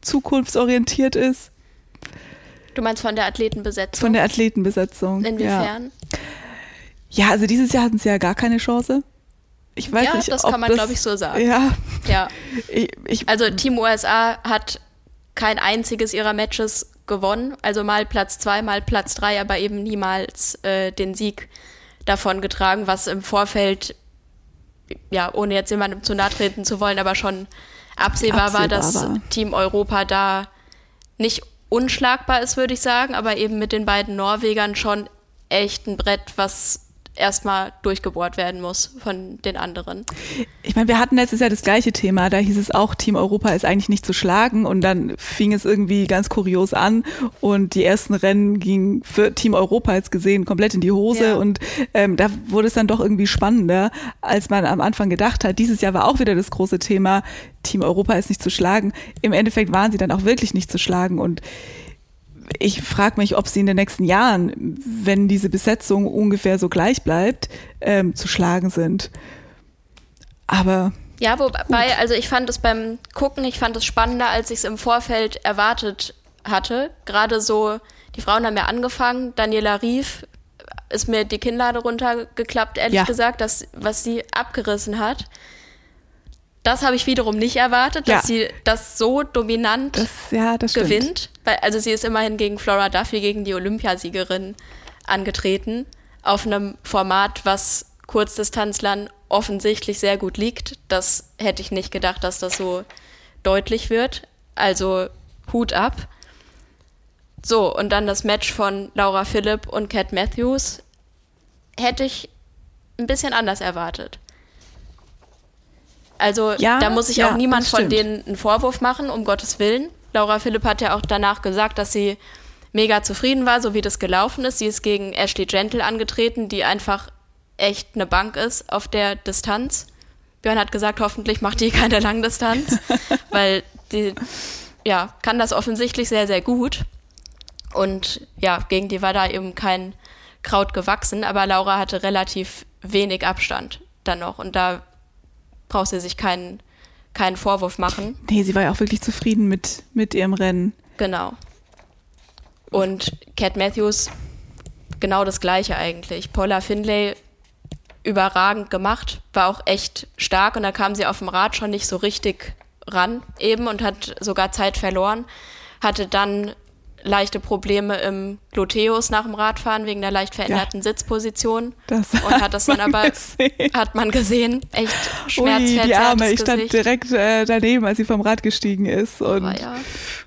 zukunftsorientiert ist Du meinst von der Athletenbesetzung? von der Athletenbesetzung. Inwiefern? Ja. ja, also dieses Jahr hatten sie ja gar keine Chance. Ich weiß Ja, nicht, das kann man, glaub ich, so sagen. Ja, Ja. [LAUGHS] ich, ich, Also Team USA hat kein einziges ihrer Matches gewonnen. Also mal Platz zwei, mal Platz drei, aber eben niemals äh, den Sieg davon getragen, was im Vorfeld, ja, ohne jetzt jemandem zu nahe treten zu wollen, aber schon absehbar, absehbar war, dass war. Team Europa da nicht unschlagbar ist, würde ich sagen, aber eben mit den beiden Norwegern schon echt ein Brett, was erstmal durchgebohrt werden muss von den anderen. Ich meine, wir hatten letztes Jahr das gleiche Thema, da hieß es auch, Team Europa ist eigentlich nicht zu schlagen und dann fing es irgendwie ganz kurios an und die ersten Rennen gingen für Team Europa jetzt gesehen komplett in die Hose ja. und ähm, da wurde es dann doch irgendwie spannender, als man am Anfang gedacht hat. Dieses Jahr war auch wieder das große Thema, Team Europa ist nicht zu schlagen. Im Endeffekt waren sie dann auch wirklich nicht zu schlagen und ich frage mich, ob sie in den nächsten Jahren, wenn diese Besetzung ungefähr so gleich bleibt, ähm, zu schlagen sind. Aber. Ja, wobei, gut. also ich fand es beim Gucken, ich fand es spannender, als ich es im Vorfeld erwartet hatte. Gerade so, die Frauen haben ja angefangen, Daniela Rief ist mir die Kinnlade runtergeklappt, ehrlich ja. gesagt, das, was sie abgerissen hat. Das habe ich wiederum nicht erwartet, dass ja. sie das so dominant das, ja, das gewinnt. Weil, also sie ist immerhin gegen Flora Duffy, gegen die Olympiasiegerin angetreten, auf einem Format, was Kurzdistanzlern offensichtlich sehr gut liegt. Das hätte ich nicht gedacht, dass das so deutlich wird. Also Hut ab. So, und dann das Match von Laura Philipp und Cat Matthews hätte ich ein bisschen anders erwartet. Also ja, da muss sich ja, auch niemand von denen einen Vorwurf machen, um Gottes Willen. Laura Philipp hat ja auch danach gesagt, dass sie mega zufrieden war, so wie das gelaufen ist. Sie ist gegen Ashley Gentle angetreten, die einfach echt eine Bank ist auf der Distanz. Björn hat gesagt, hoffentlich macht die [LAUGHS] keine Langdistanz, [LAUGHS] weil die ja, kann das offensichtlich sehr, sehr gut. Und ja, gegen die war da eben kein Kraut gewachsen, aber Laura hatte relativ wenig Abstand dann noch. Und da braucht sie sich keinen, keinen Vorwurf machen. Nee, sie war ja auch wirklich zufrieden mit, mit ihrem Rennen. Genau. Und Cat Matthews genau das gleiche eigentlich. Paula Finlay überragend gemacht, war auch echt stark und da kam sie auf dem Rad schon nicht so richtig ran eben und hat sogar Zeit verloren. Hatte dann leichte Probleme im Gluteus nach dem Radfahren wegen der leicht veränderten ja, Sitzposition. Das und hat das dann aber, gesehen. hat man gesehen, echt schmerzverzerrtes die Arme, ich stand direkt äh, daneben, als sie vom Rad gestiegen ist. Und aber ja.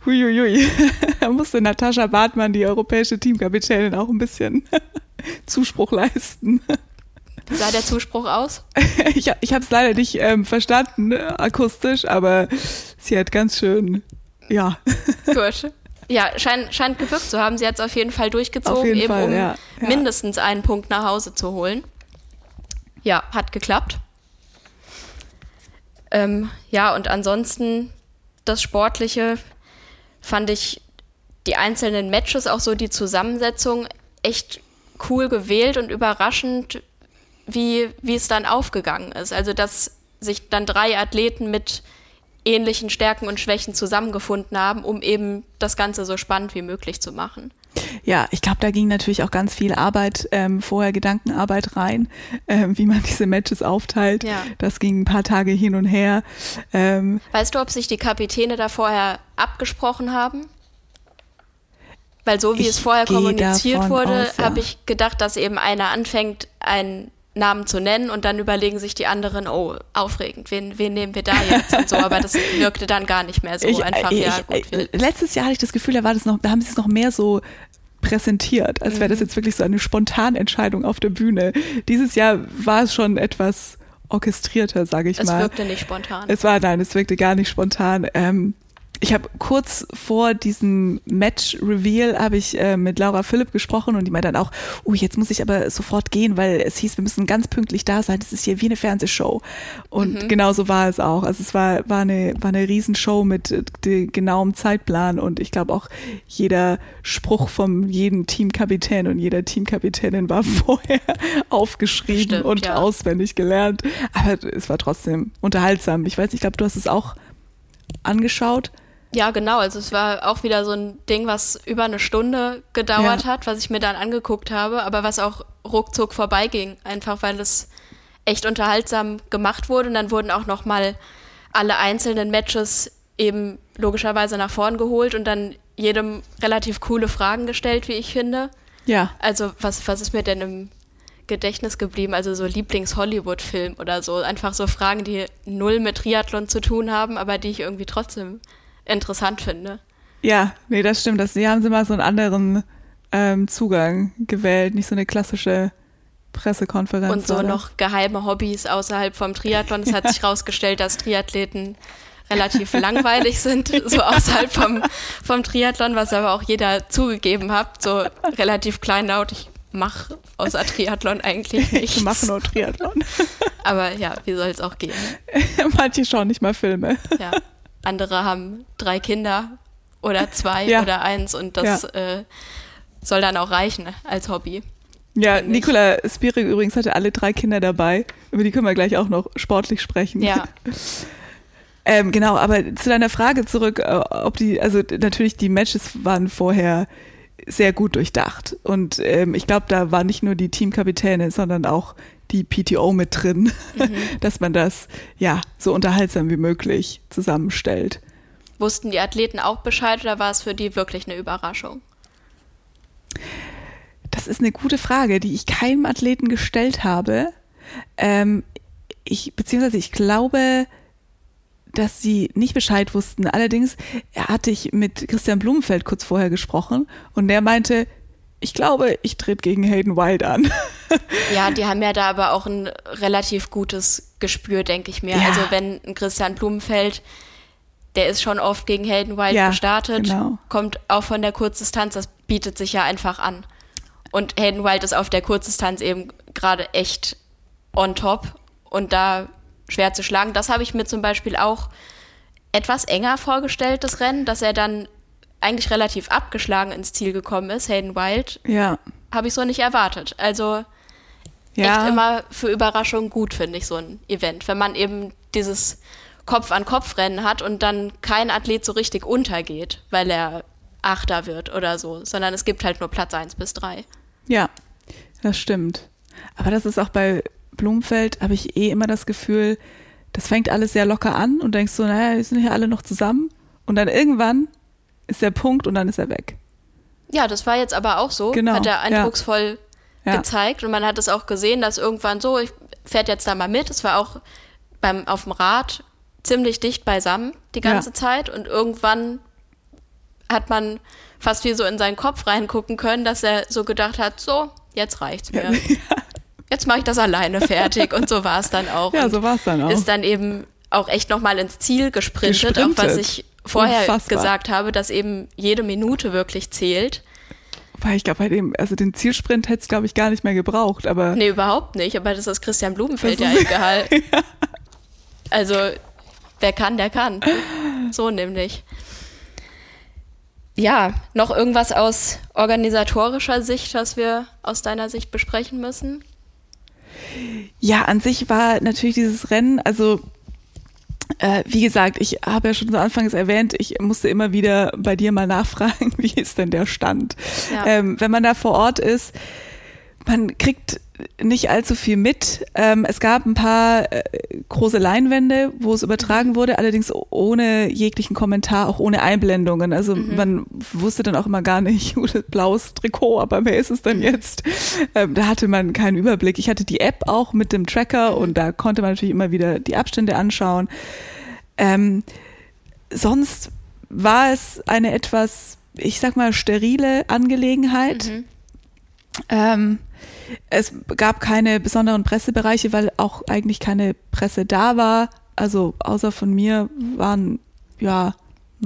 huiuiui, [LAUGHS] da musste Natascha Bartmann, die europäische Teamkapitänin, auch ein bisschen [LAUGHS] Zuspruch leisten. Wie sah der Zuspruch aus? [LAUGHS] ich ich habe es leider nicht ähm, verstanden, akustisch, aber sie hat ganz schön, ja. Gut. Ja, scheint, scheint gewirkt zu haben. Sie hat es auf jeden Fall durchgezogen, jeden eben Fall, um ja. Ja. mindestens einen Punkt nach Hause zu holen. Ja, hat geklappt. Ähm, ja, und ansonsten das Sportliche fand ich die einzelnen Matches, auch so die Zusammensetzung, echt cool gewählt und überraschend, wie, wie es dann aufgegangen ist. Also, dass sich dann drei Athleten mit ähnlichen Stärken und Schwächen zusammengefunden haben, um eben das Ganze so spannend wie möglich zu machen. Ja, ich glaube, da ging natürlich auch ganz viel Arbeit, ähm, vorher Gedankenarbeit rein, ähm, wie man [LAUGHS] diese Matches aufteilt. Ja. Das ging ein paar Tage hin und her. Ähm, weißt du, ob sich die Kapitäne da vorher abgesprochen haben? Weil so wie es vorher kommuniziert wurde, ja. habe ich gedacht, dass eben einer anfängt, ein Namen zu nennen und dann überlegen sich die anderen, oh, aufregend, wen, wen nehmen wir da jetzt und so, aber das [LAUGHS] wirkte dann gar nicht mehr so ich, einfach, ich, ja, gut. Ich, letztes Jahr hatte ich das Gefühl, da war das noch, da haben sie es noch mehr so präsentiert, als wäre das mhm. jetzt wirklich so eine Spontanentscheidung auf der Bühne. Dieses Jahr war es schon etwas orchestrierter, sage ich es mal. Es wirkte nicht spontan. Es war, nein, es wirkte gar nicht spontan. Ähm, ich habe kurz vor diesem Match-Reveal habe ich äh, mit Laura Philipp gesprochen und die meinte dann auch, oh, jetzt muss ich aber sofort gehen, weil es hieß, wir müssen ganz pünktlich da sein. Das ist hier wie eine Fernsehshow. Und mhm. genau so war es auch. Also es war, war eine, war eine Riesenshow mit äh, genauem Zeitplan und ich glaube auch jeder Spruch vom jeden Teamkapitän und jeder Teamkapitänin war [LAUGHS] vorher aufgeschrieben Stimmt, und ja. auswendig gelernt. Aber es war trotzdem unterhaltsam. Ich weiß, ich glaube, du hast es auch angeschaut. Ja, genau. Also es war auch wieder so ein Ding, was über eine Stunde gedauert ja. hat, was ich mir dann angeguckt habe, aber was auch ruckzuck vorbeiging, einfach weil es echt unterhaltsam gemacht wurde. Und dann wurden auch noch mal alle einzelnen Matches eben logischerweise nach vorn geholt und dann jedem relativ coole Fragen gestellt, wie ich finde. Ja. Also, was, was ist mir denn im Gedächtnis geblieben? Also, so Lieblings-Hollywood-Film oder so. Einfach so Fragen, die null mit Triathlon zu tun haben, aber die ich irgendwie trotzdem interessant finde. Ja, nee, das stimmt. Das, die haben sie mal so einen anderen ähm, Zugang gewählt, nicht so eine klassische Pressekonferenz. Und so oder? noch geheime Hobbys außerhalb vom Triathlon. Es hat sich [LAUGHS] herausgestellt, dass Triathleten relativ langweilig sind, [LAUGHS] so außerhalb vom, vom Triathlon, was aber auch jeder zugegeben hat, so relativ kleinlaut. Ich mache außer Triathlon eigentlich [LAUGHS] nichts. Ich mache nur Triathlon. Aber ja, wie soll es auch gehen? Manche schauen nicht mal Filme. Ja, andere haben drei Kinder oder [LAUGHS] zwei Ja. oder eins und das äh, soll dann auch reichen als Hobby. Ja. Nicola Spirig übrigens hatte alle drei Kinder dabei. Über die können wir gleich auch noch sportlich sprechen. Ja, [LAUGHS] Ähm, genau, aber zu deiner Frage zurück, äh, ob die, also natürlich die Matches waren vorher sehr gut durchdacht. Und ähm, ich glaube, da war nicht nur die Teamkapitäne, sondern auch die PTO mit drin, [LAUGHS] dass man das ja so unterhaltsam wie möglich zusammenstellt. wussten die Athleten auch Bescheid oder war es für die wirklich eine Überraschung? Das ist eine gute Frage, die ich keinem Athleten gestellt habe. Ähm, ich, beziehungsweise ich glaube, dass sie nicht Bescheid wussten. Allerdings hatte ich mit Christian Blumenfeld kurz vorher gesprochen und der meinte, ich glaube, ich trete gegen Hayden Wild an. [LAUGHS] Ja, die haben ja da aber auch ein relativ gutes Gespür, denke ich mir. Ja. Also wenn ein Christian Blumenfeld, der ist schon oft gegen Hayden Wild Ja, gestartet, genau. kommt auch von der Kurzdistanz, das bietet sich ja einfach an. Und Hayden Wild ist auf der Kurzdistanz eben gerade echt on top und da schwer zu schlagen. Das habe ich mir zum Beispiel auch etwas enger vorgestellt, das Rennen, dass er dann eigentlich relativ abgeschlagen ins Ziel gekommen ist, Hayden Wild, ja. habe ich so nicht erwartet. Also Ja. echt immer für Überraschungen gut, finde ich, so ein Event. Wenn man eben dieses Kopf-an-Kopf-Rennen hat und dann kein Athlet so richtig untergeht, weil er Achter wird oder so, sondern es gibt halt nur Platz 1 bis 3. Ja, das stimmt. Aber das ist auch bei Blumenfeld, habe ich eh immer das Gefühl, das fängt alles sehr locker an und denkst so, naja, wir sind hier alle noch zusammen. Und dann irgendwann ist der Punkt und dann ist er weg. Ja, das war jetzt aber auch so. Genau, Hat er eindrucksvoll Ja. gezeigt und man hat es auch gesehen, dass irgendwann so, ich fährt jetzt da mal mit. Es war auch beim, auf dem Rad ziemlich dicht beisammen die ganze Ja. Zeit und irgendwann hat man fast wie so in seinen Kopf reingucken können, dass er so gedacht hat, so, jetzt reicht's mir. [LAUGHS] Jetzt mache ich das alleine fertig und so war es dann auch. Ja, Und so war es dann auch. Ist dann eben auch echt nochmal ins Ziel gesprintet, auch was Gesprintet. ich vorher Unfassbar. gesagt habe, dass eben jede Minute wirklich zählt. Weil ich glaube, bei dem, also den Zielsprint hätte es, glaube ich, gar nicht mehr gebraucht, aber Nee, überhaupt nicht, aber das ist Christian Blumenfeld Das [LAUGHS] ja egal. Also, wer kann, der kann. So nämlich. Ja, noch irgendwas aus organisatorischer Sicht, was wir aus deiner Sicht besprechen müssen? ja, an sich war natürlich dieses Rennen, also wie gesagt, ich habe ja schon so anfangs erwähnt, ich musste immer wieder bei dir mal nachfragen, [LAUGHS] wie ist denn der Stand? Ja. Ähm, wenn man da vor Ort ist, man kriegt nicht allzu viel mit. Ähm, es gab ein paar äh, große Leinwände, wo es übertragen wurde, allerdings ohne jeglichen Kommentar, auch ohne Einblendungen. Also man wusste dann auch immer gar nicht, [LAUGHS] blaues Trikot, aber wer ist es denn jetzt? Ähm, da hatte man keinen Überblick. Ich hatte die App auch mit dem Tracker und da konnte man natürlich immer wieder die Abstände anschauen. Ähm, sonst war es eine etwas, ich sag mal, sterile Angelegenheit. Ähm, es gab keine besonderen Pressebereiche, weil auch eigentlich keine Presse da war. Also außer von mir waren ja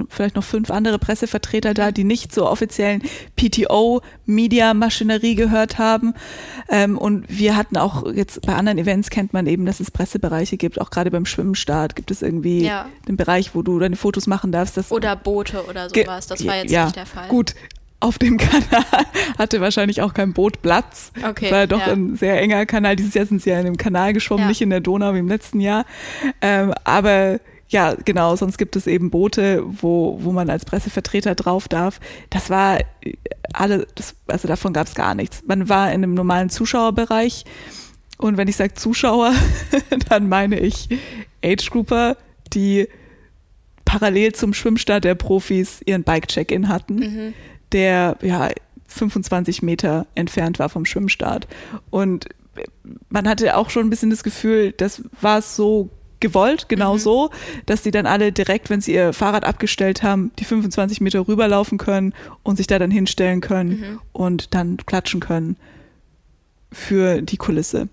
vielleicht noch fünf andere Pressevertreter da, die nicht zur offiziellen PTO-Media-Maschinerie gehört haben. Ähm, und wir hatten auch jetzt bei anderen Events kennt man eben, dass es Pressebereiche gibt. Auch gerade beim Schwimmstart gibt es irgendwie Ja. den Bereich, wo du deine Fotos machen darfst. Oder Boote oder sowas. Das war jetzt ja, nicht der Fall. Gut, auf dem [LAUGHS] Kanal hatte wahrscheinlich auch kein Boot Platz. Okay, Es war ja doch ja. ein sehr enger Kanal. Dieses Jahr sind sie ja in dem Kanal geschwommen, Ja. nicht in der Donau wie im letzten Jahr. Ähm, aber ja, genau, sonst gibt es eben Boote, wo, wo man als Pressevertreter drauf darf. Das war äh, alle, das, also davon gab es gar nichts. Man war in einem normalen Zuschauerbereich. Und wenn ich sage Zuschauer, [LAUGHS] dann meine ich Age-Grouper, die parallel zum Schwimmstart der Profis ihren Bike-Check-In hatten, mhm. Der ja 25 Meter entfernt war vom Schwimmstart. Und man hatte auch schon ein bisschen das Gefühl, das war so gewollt, genau mhm. so, dass die dann alle direkt, wenn sie ihr Fahrrad abgestellt haben, die 25 Meter rüberlaufen können und sich da dann hinstellen können mhm. und dann klatschen können für die Kulisse.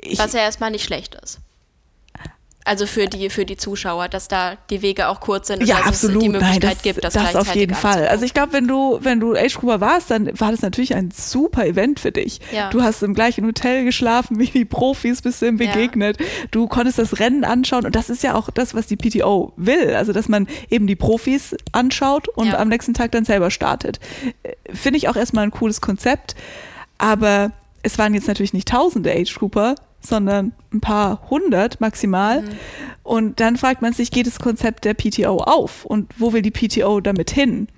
Ich, Was ja erstmal nicht schlecht ist. Also für die, für die Zuschauer, dass da die Wege auch kurz sind und ja, dass absolut. es die Möglichkeit Nein, das, gibt, das, das auf jeden Fall. Also ich glaube, wenn du, wenn du Age Grouper warst, dann war das natürlich ein super Event für dich. Ja. Du hast im gleichen Hotel geschlafen wie die Profis, bist du ihm begegnet. Ja. Du konntest das Rennen anschauen und das ist ja auch das, was die PTO will. Also, dass man eben die Profis anschaut und ja. am nächsten Tag dann selber startet. Finde ich auch erstmal ein cooles Konzept. Aber es waren jetzt natürlich nicht tausende Age Grouper, sondern ein paar hundert maximal. Mhm. Und dann fragt man sich, geht das Konzept der PTO auf? Und wo will die PTO damit hin?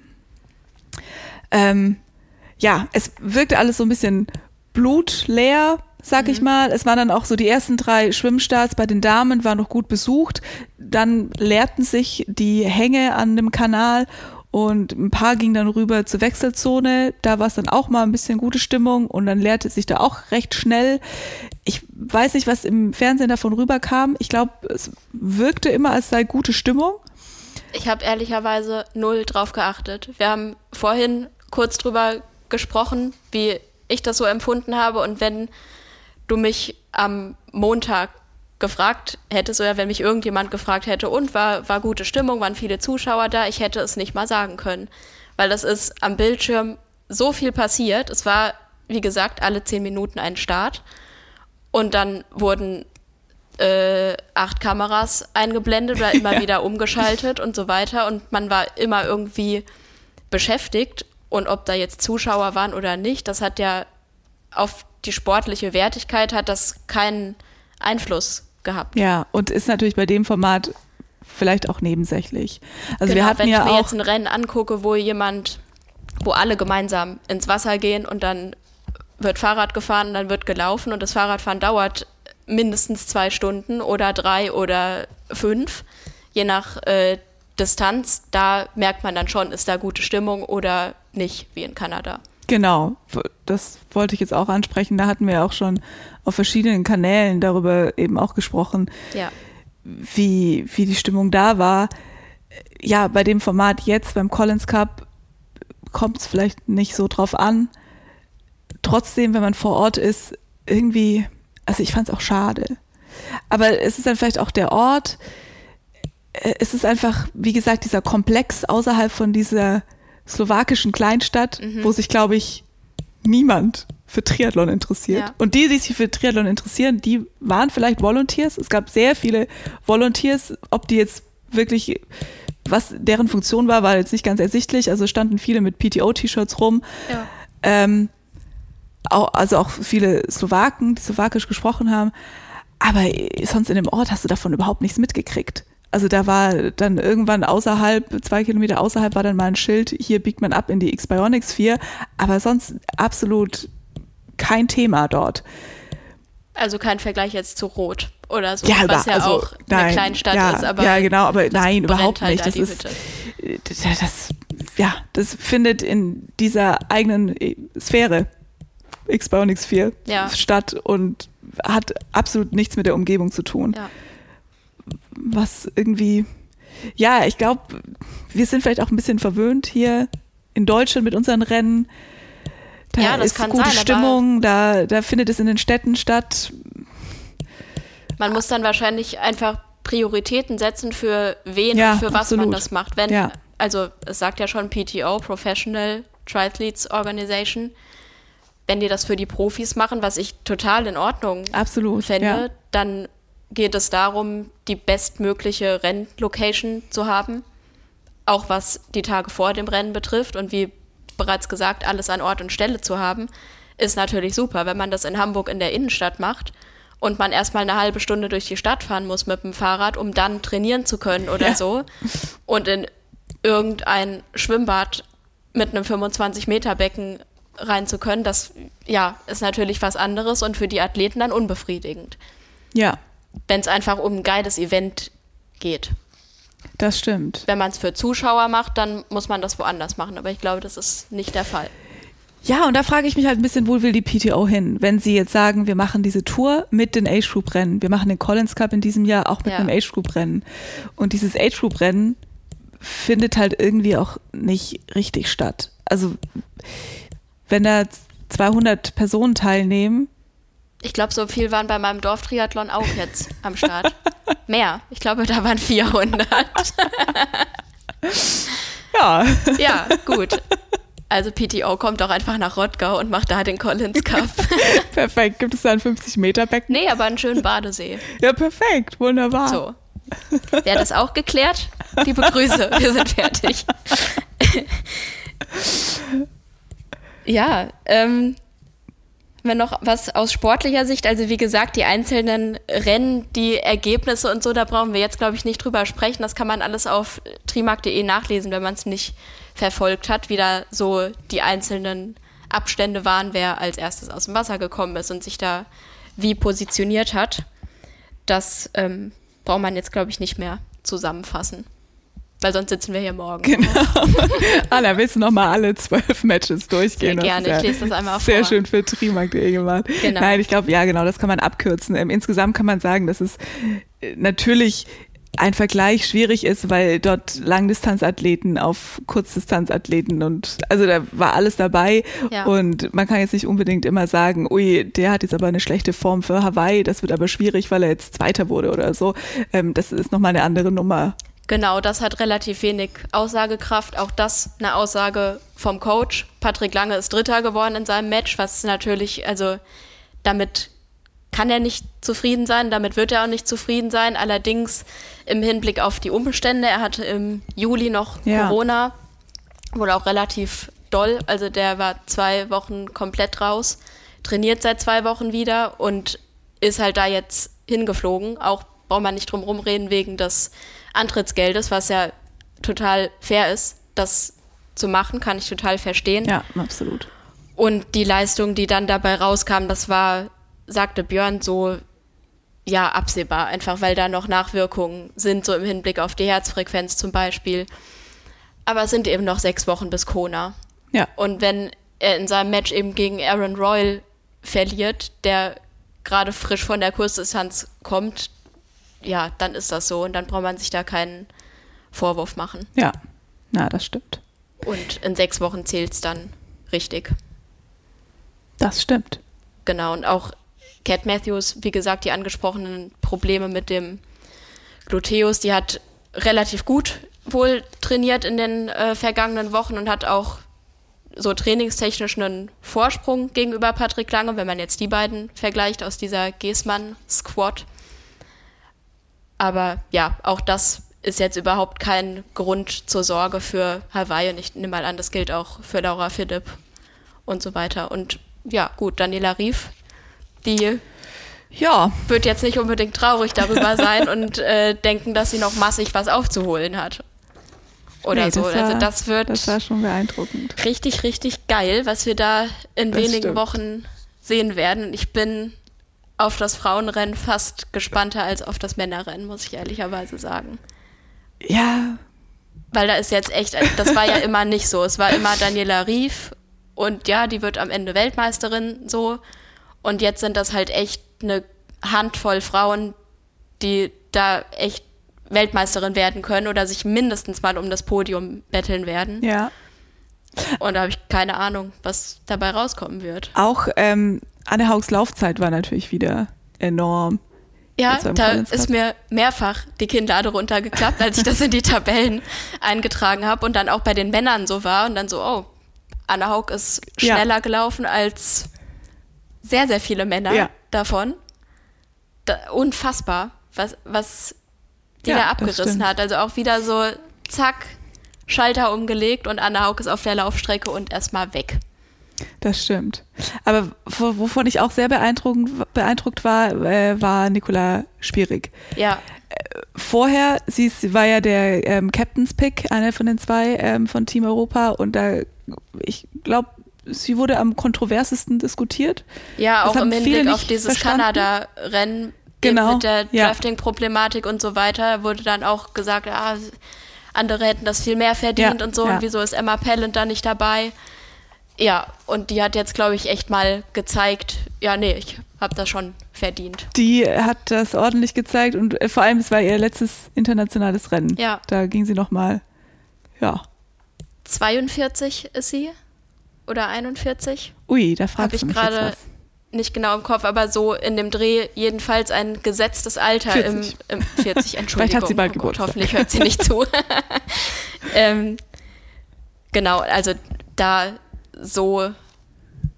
Ähm, ja, es wirkte alles so ein bisschen blutleer, sag mhm. ich mal. Es waren dann auch so die ersten drei Schwimmstarts bei den Damen, waren noch gut besucht. Dann leerten sich die Hänge an dem Kanal und ein paar gingen dann rüber zur Wechselzone. Da war es dann auch mal ein bisschen gute Stimmung und dann leerte sich da auch recht schnell. Ich weiß nicht, was im Fernsehen davon rüberkam. Ich glaube, es wirkte immer, als sei gute Stimmung. Ich habe ehrlicherweise null drauf geachtet. Wir haben vorhin kurz drüber gesprochen, wie ich das so empfunden habe. Und wenn du mich am Montag gefragt hättest oder wenn mich irgendjemand gefragt hätte, und war, war gute Stimmung, waren viele Zuschauer da, ich hätte es nicht mal sagen können. Weil das ist am Bildschirm so viel passiert. Es war, wie gesagt, alle zehn Minuten ein Start. Und dann wurden äh, acht Kameras eingeblendet oder immer [LAUGHS] ja. wieder umgeschaltet und so weiter. Und man war immer irgendwie beschäftigt. Und ob da jetzt Zuschauer waren oder nicht, das hat ja auf die sportliche Wertigkeit hat das keinen Einfluss gehabt. Ja, und ist natürlich bei dem Format vielleicht auch nebensächlich. Also genau, wir hatten wenn ja ich mir auch jetzt ein Rennen angucke, wo jemand, wo alle gemeinsam ins Wasser gehen und dann wird Fahrrad gefahren, dann wird gelaufen und das Fahrradfahren dauert mindestens zwei Stunden oder drei oder fünf, je nach äh, Distanz. Da merkt man dann schon, ist da gute Stimmung oder nicht, wie in Kanada. Genau, das wollte ich jetzt auch ansprechen. Da hatten wir auch schon auf verschiedenen Kanälen darüber eben auch gesprochen, ja. wie, wie die Stimmung da war. Ja, bei dem Format jetzt beim Collins Cup kommt es vielleicht nicht so drauf an. Trotzdem, wenn man vor Ort ist, irgendwie, also ich fand es auch schade. Aber es ist dann vielleicht auch der Ort. Es ist einfach, wie gesagt, dieser Komplex außerhalb von dieser slowakischen Kleinstadt, mhm. wo sich, glaube ich, niemand für Triathlon interessiert. Ja. Und die, die sich für Triathlon interessieren, die waren vielleicht Volunteers. Es gab sehr viele Volunteers. Ob die jetzt wirklich, was deren Funktion war, war jetzt nicht ganz ersichtlich. Also standen viele mit PTO-T-Shirts rum. Ja. Ähm, auch, also auch viele Slowaken, die slowakisch gesprochen haben. Aber sonst in dem Ort hast du davon überhaupt nichts mitgekriegt. Also da war dann irgendwann außerhalb, zwei Kilometer außerhalb war dann mal ein Schild, hier biegt man ab in die X-Bionics 4, aber sonst absolut kein Thema dort. Also kein Vergleich jetzt zu Rot oder so, ja, was ja also, auch nein, eine Kleinstadt ja, ist. Aber ja, genau, aber nein, überhaupt halt nicht. Das ist, das, das, ja, das findet in dieser eigenen Sphäre X-Bionics 4 ja. statt und hat absolut nichts mit der Umgebung zu tun. Ja. Was irgendwie, ja, ich glaube, wir sind vielleicht auch ein bisschen verwöhnt hier in Deutschland mit unseren Rennen da ja, ist gute sein, Stimmung, da, da findet es in den Städten statt. Man muss dann wahrscheinlich einfach Prioritäten setzen, für wen ja, und für was absolut. man das macht. Wenn, ja. Also es sagt ja schon PTO, Professional Triathletes Organization. Wenn die das für die Profis machen, was ich total in Ordnung absolut, fände, ja. dann geht es darum, die bestmögliche Rennlocation zu haben. Auch was die Tage vor dem Rennen betrifft und wie bereits gesagt, alles an Ort und Stelle zu haben, ist natürlich super. Wenn man das in Hamburg in der Innenstadt macht und man erstmal eine halbe Stunde durch die Stadt fahren muss mit dem Fahrrad, um dann trainieren zu können oder ja. so und in irgendein Schwimmbad mit einem 25-Meter-Becken rein zu können, das ja, ist natürlich was anderes und für die Athleten dann unbefriedigend. Ja. Wenn es einfach um ein geiles Event geht. Das stimmt. Wenn man es für Zuschauer macht, dann muss man das woanders machen. Aber ich glaube, das ist nicht der Fall. Ja, und da frage ich mich halt ein bisschen, wo will die PTO hin? Wenn sie jetzt sagen, wir machen diese Tour mit den Age Group Rennen. Wir machen den Collins Cup in diesem Jahr auch mit Ja. einem Age Group Rennen. Und dieses Age Group Rennen findet halt irgendwie auch nicht richtig statt. Also, wenn da 200 Personen teilnehmen, Ich glaube, so viel waren bei meinem Dorftriathlon auch jetzt am Start. [LAUGHS] Mehr. Ich glaube, da waren 400. [LAUGHS] ja, Ja, gut. Also PTO kommt doch einfach nach Rottgau und macht da den Collins Cup. [LAUGHS] perfekt. Gibt es da ein 50-Meter-Becken? Nee, aber einen schönen Badesee. Ja, perfekt. Wunderbar. So. Wäre das auch geklärt? Liebe Grüße, wir sind fertig. ja, ähm, wenn noch was aus sportlicher Sicht, also wie gesagt, die einzelnen Rennen, die Ergebnisse und so, da brauchen wir jetzt, glaube ich, nicht drüber sprechen. Das kann man alles auf trimark.de nachlesen, wenn man es nicht verfolgt hat, wie da so die einzelnen Abstände waren, wer als erstes aus dem Wasser gekommen ist und sich da wie positioniert hat. Das ähm, braucht man jetzt, glaube ich, nicht mehr zusammenfassen. Weil sonst sitzen wir hier morgen. Genau. [LAUGHS] Anna, willst du nochmal alle zwölf Matches durchgehen? Sehr gerne. Ich lese das einmal Sehr vor. schön für trimark.de gemacht. Genau. Nein, ich glaube, ja, genau, das kann man abkürzen. Ähm, insgesamt kann man sagen, dass es äh, natürlich ein Vergleich schwierig ist, weil dort Langdistanzathleten auf Kurzdistanzathleten und also da war alles dabei Ja. und man kann jetzt nicht unbedingt immer sagen, ui, der hat jetzt aber eine schlechte Form für Hawaii, das wird aber schwierig, weil er jetzt Zweiter wurde oder so. Ähm, das ist nochmal eine andere Nummer. Genau, das hat relativ wenig Aussagekraft. Auch das eine Aussage vom Coach. Patrick Lange ist Dritter geworden in seinem Match, was natürlich, also damit kann er nicht zufrieden sein, damit wird er auch nicht zufrieden sein. Allerdings im Hinblick auf die Umstände, er hatte im Juli noch Ja. Corona, wohl auch relativ doll. Also der war zwei Wochen komplett raus, trainiert seit zwei Wochen wieder und ist halt da jetzt hingeflogen. Auch braucht man nicht drum rumreden wegen des Antrittsgeldes, was ja total fair ist, das zu machen, kann ich total verstehen. Ja, absolut. Und die Leistung, die dann dabei rauskam, das war, sagte Björn, so ja absehbar, einfach weil da noch Nachwirkungen sind, so im Hinblick auf die Herzfrequenz zum Beispiel. Aber es sind eben noch sechs Wochen bis Kona. Ja. Und wenn er in seinem Match eben gegen Aaron Royal verliert, der gerade frisch von der Kursdistanz kommt, ja, dann ist das so und dann braucht man sich da keinen Vorwurf machen. Ja, na, das stimmt. Und in sechs Wochen zählt es dann richtig. Das stimmt. Genau, und auch Cat Matthews, wie gesagt, die angesprochenen Probleme mit dem Gluteus, die hat relativ gut wohl trainiert in den äh, vergangenen Wochen und hat auch so trainingstechnisch einen Vorsprung gegenüber Patrick Lange, wenn man jetzt die beiden vergleicht aus dieser Geßmann-Squad. Aber ja, auch das ist jetzt überhaupt kein Grund zur Sorge für Hawaii und ich nehme mal an, das gilt auch für Laura Philipp und so weiter. Und ja, gut, Daniela Rief, die Ja, wird jetzt nicht unbedingt traurig darüber sein [LAUGHS] und äh, denken, dass sie noch massig was aufzuholen hat. Oder nee, so. das war, also das wird Das war schon beeindruckend. richtig, richtig geil, was wir da in Das wenigen stimmt. Wochen sehen werden. Und Ich bin auf das Frauenrennen fast gespannter als auf das Männerrennen, muss ich ehrlicherweise sagen. Ja, Weil da ist jetzt echt, das war ja [LAUGHS] immer nicht so. Es war immer Daniela Rief und ja, die wird am Ende Weltmeisterin so. Und jetzt sind das halt echt eine Handvoll Frauen, die da echt Weltmeisterin werden können oder sich mindestens mal um das Podium betteln werden. ja. Und da habe ich keine Ahnung, was dabei rauskommen wird. Auch ähm, Anne Haugs Laufzeit war natürlich wieder enorm. Ja, da ist mir mehrfach die Kinnlade runtergeklappt, als ich das in die [LAUGHS] Tabellen eingetragen habe und dann auch bei den Männern so war und dann so, oh, Anna Haug ist Ja. schneller gelaufen als sehr, sehr viele Männer Ja. davon. Da, unfassbar, was, was die Ja, da abgerissen hat. Also auch wieder so, zack, Schalter umgelegt und Anna Haug ist auf der Laufstrecke und erstmal weg. Das stimmt. Aber wo- wovon ich auch sehr beeindruckend, beeindruckt war, äh, war Nicola Spierig. Ja, Vorher, sie ist, war ja der ähm, Captain's Pick, einer von den zwei ähm, von Team Europa und da, ich glaube, sie wurde am kontroversesten diskutiert. Ja, Das auch im Hinblick auf dieses. Kanada-Rennen Genau, mit der ja. Drafting-Problematik und so weiter wurde dann auch gesagt, ah, andere hätten das viel mehr verdient Ja, und so ja. und wieso ist Emma Pellant da nicht dabei? Ja, und die hat jetzt, glaube ich, echt mal gezeigt, ja, nee, ich habe das schon verdient. Die hat das ordentlich gezeigt und äh, vor allem, es war ihr letztes internationales Rennen. Ja. Da ging sie nochmal, ja. 42 ist sie oder 41? Ui, da fragst ich mich gerade nicht genau im Kopf, aber so in dem Dreh jedenfalls ein gesetztes Alter 40. im, im 40, [LAUGHS] Entschuldigung. Vielleicht hat sie bald oh Gott, hoffentlich hört sie nicht zu. [LAUGHS] ähm, genau, also da so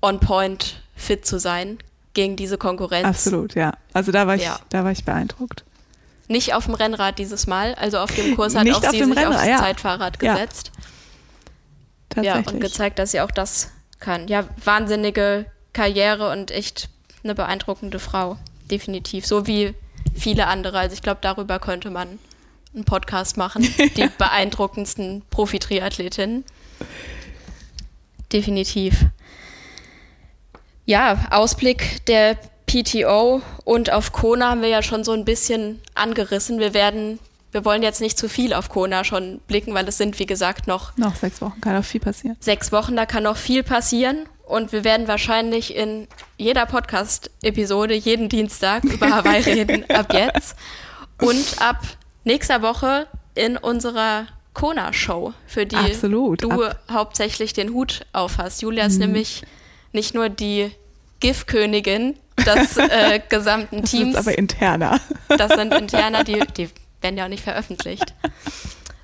on point fit zu sein gegen diese Konkurrenz. Absolut, ja. Also da war ich, Ja. da war ich beeindruckt. Nicht auf dem Rennrad dieses Mal, also auf dem Kurs hat Nicht auch auf sie sich Rennrad, aufs ja. Zeitfahrrad Ja. gesetzt. Ja, Tatsächlich. und gezeigt, dass sie auch das kann. Ja, wahnsinnige Karriere und echt eine beeindruckende Frau. Definitiv. So wie viele andere. Also ich glaube, darüber könnte man einen Podcast machen. [LAUGHS] Die beeindruckendsten Profi-Triathletinnen. Definitiv. Ja, Ausblick der PTO und auf Kona haben wir ja schon so ein bisschen angerissen. Wir werden, wir wollen jetzt nicht zu viel auf Kona schon blicken, weil es sind, wie gesagt, noch Noch sechs Wochen, kann auch viel passieren. sechs Wochen, da kann noch viel passieren. Und wir werden wahrscheinlich in jeder Podcast-Episode jeden Dienstag über [LAUGHS] Hawaii reden, ab jetzt. Und ab nächster Woche in unserer Kona-Show, für die Absolut, du ab- hauptsächlich den Hut aufhast. Julia ist nämlich nicht nur die GIF-Königin des äh, [LAUGHS] gesamten Das ist Teams. jetzt aber interner. Das sind interner, die, die werden ja auch nicht veröffentlicht.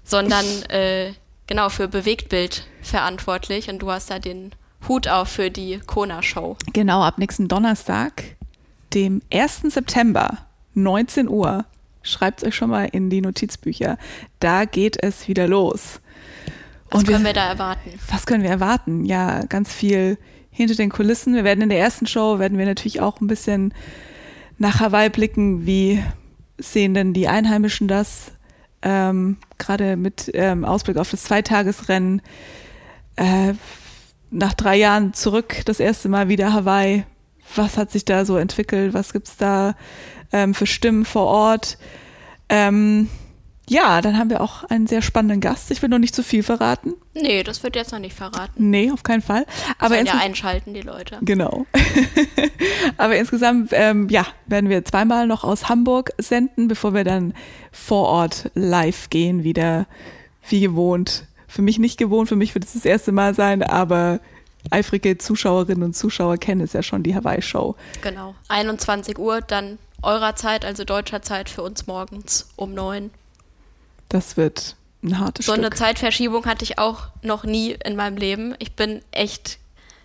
Sondern äh, genau für Bewegtbild verantwortlich und du hast da den Hut auf für die Kona-Show. Genau, ab nächsten Donnerstag, dem 1. September, 19 Uhr, schreibt euch schon mal in die Notizbücher. Da geht es wieder los. Was Und können wir- wir da erwarten? Was können wir erwarten? Ja, ganz viel hinter den Kulissen. Wir werden in der ersten Show, werden wir natürlich auch ein bisschen nach Hawaii blicken. Wie sehen denn die Einheimischen das? Ähm, Gerade mit ähm, Ausblick auf das Zweitagesrennen. Äh, nach drei Jahren zurück, das erste Mal wieder Hawaii. Was hat sich da so entwickelt? Was gibt's da ähm, für Stimmen vor Ort? Ähm, ja, dann haben wir auch einen sehr spannenden Gast. Ich will noch nicht zu viel verraten. Nee, das wird jetzt noch nicht verraten. Nee, auf keinen Fall. Aber ja einschalten, die Leute. Genau. [LAUGHS] Aber insgesamt, ähm, ja, werden wir zweimal noch aus Hamburg senden, bevor wir dann vor Ort live gehen, wieder wie gewohnt. Für mich nicht gewohnt, für mich wird es das erste Mal sein, aber eifrige Zuschauerinnen und Zuschauer kennen es ja schon, die Hawaii-Show. Genau. 21 Uhr, dann eurer Zeit, also deutscher Zeit für uns morgens um neun. Das wird ein hartes So eine Stück. Zeitverschiebung hatte ich auch noch nie in meinem Leben. Ich bin echt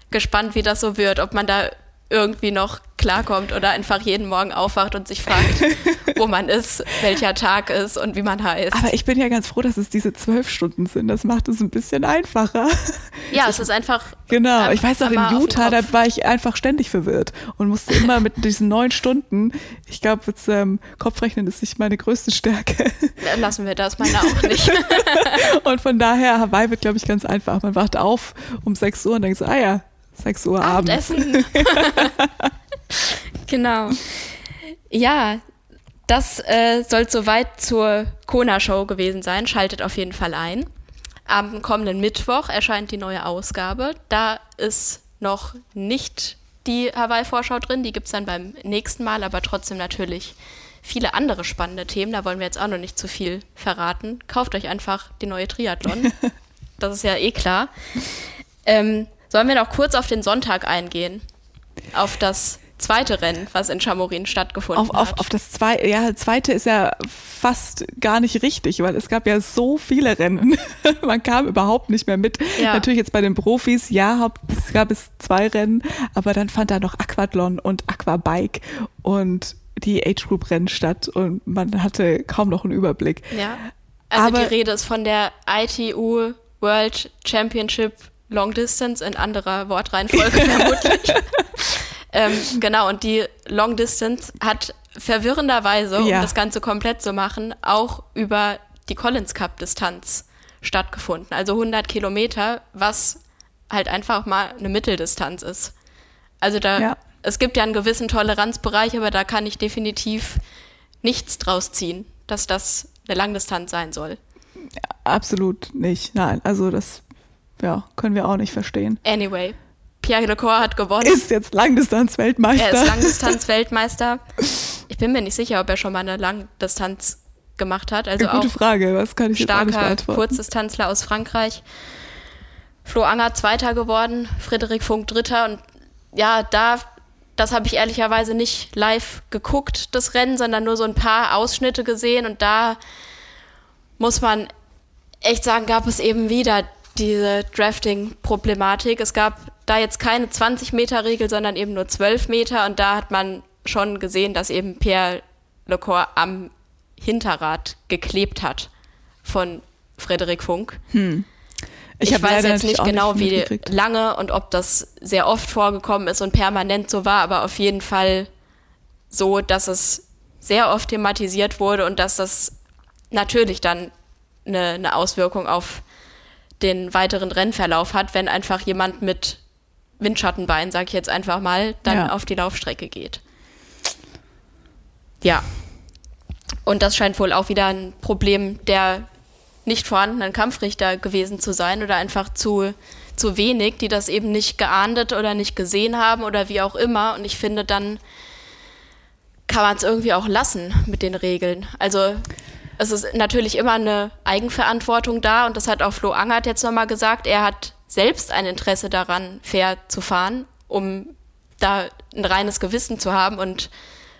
gespannt, wie das so wird, ob man da irgendwie noch klarkommt oder einfach jeden Morgen aufwacht und sich fragt, [LAUGHS] wo man ist, welcher Tag ist und wie man heißt. Aber ich bin ja ganz froh, dass es diese zwölf Stunden sind. Das macht es ein bisschen einfacher. [LAUGHS] ja, es ist einfach. Genau, ähm, ich weiß noch, in Utah, da war ich einfach ständig verwirrt und musste immer mit diesen neun Stunden, ich glaube, jetzt ähm, Kopfrechnen ist nicht meine größte Stärke. [LAUGHS] Lassen wir das, meine auch nicht. Und von daher, Hawaii wird, glaube ich, ganz einfach. Man wacht auf um 6 Uhr und denkt so, ah ja, 6 Uhr abends. Abendessen. [LAUGHS] genau. Ja, das äh, soll soweit zur Kona-Show gewesen sein. Schaltet auf jeden Fall ein. Am kommenden Mittwoch erscheint die neue Ausgabe. Da ist noch nicht die Hawaii-Vorschau drin. Die gibt es dann beim nächsten Mal, aber trotzdem natürlich viele andere spannende Themen. Da wollen wir jetzt auch noch nicht zu viel verraten. Kauft euch einfach die neue Triathlon. [LAUGHS] das ist ja eh klar. Ähm, sollen wir noch kurz auf den Sonntag eingehen? Auf das zweite Rennen, was in Chamorin stattgefunden Auf, auf, hat. auf das zweite, ja, zweite ist ja fast gar nicht richtig, weil es gab ja so viele Rennen. [LAUGHS] Man kam überhaupt nicht mehr mit. Ja. Natürlich jetzt bei den Profis, ja, es gab es zwei Rennen, aber dann fand da noch Aquathlon und Aquabike und die Age Group Rennen statt und man hatte kaum noch einen Überblick. ja. Also aber- die Rede ist von der ITU World Championship Long Distance in anderer Wortreihenfolge [LAUGHS] vermutlich. ähm, genau, und die Long Distance hat verwirrenderweise, um Ja. das Ganze komplett zu machen, auch über die Collins Cup Distanz stattgefunden. Also 100 Kilometer, was halt einfach mal eine Mitteldistanz ist. Also da Ja. es gibt ja einen gewissen Toleranzbereich, aber da kann ich definitiv nichts draus ziehen, dass das eine Langdistanz sein soll. Absolut nicht. Nein, also das ja, können wir auch nicht verstehen. Anyway, Pierre Lecor hat gewonnen. Ist jetzt Langdistanz-Weltmeister. Er ist Langdistanz-Weltmeister. [LAUGHS] Ich bin mir nicht sicher, ob er schon mal eine Langdistanz gemacht hat. Also Eine gute auch Frage, was kann ich jetzt auch nicht starker? Kurzdistanzler aus Frankreich. Flo Anger Zweiter geworden, Frederik Funk Dritter und ja, da, das habe ich ehrlicherweise nicht live geguckt, das Rennen, sondern nur so ein paar Ausschnitte gesehen und da muss man echt sagen, gab es eben wieder diese Drafting-Problematik. Es gab da jetzt keine 20-Meter-Regel, sondern eben nur 12 Meter und da hat man schon gesehen, dass eben Pierre Lecor am Hinterrad geklebt hat von Frederik Funk. Ich, hab weiß jetzt nicht genau, nicht wie lange und ob das sehr oft vorgekommen ist und permanent so war, aber auf jeden Fall so, dass es sehr oft thematisiert wurde und dass das natürlich dann eine, eine Auswirkung auf den weiteren Rennverlauf hat, wenn einfach jemand mit Windschattenbein, sag ich jetzt einfach mal, dann Ja. auf die Laufstrecke geht. Ja. Und das scheint wohl auch wieder ein Problem der nicht vorhandenen Kampfrichter gewesen zu sein oder einfach zu, zu wenig, die das eben nicht geahndet oder nicht gesehen haben oder wie auch immer. Und ich finde, dann kann man es irgendwie auch lassen mit den Regeln. Also es ist natürlich immer eine Eigenverantwortung da und das hat auch Flo Angert jetzt nochmal gesagt. Er hat selbst ein Interesse daran, fair zu fahren, um da ein reines Gewissen zu haben und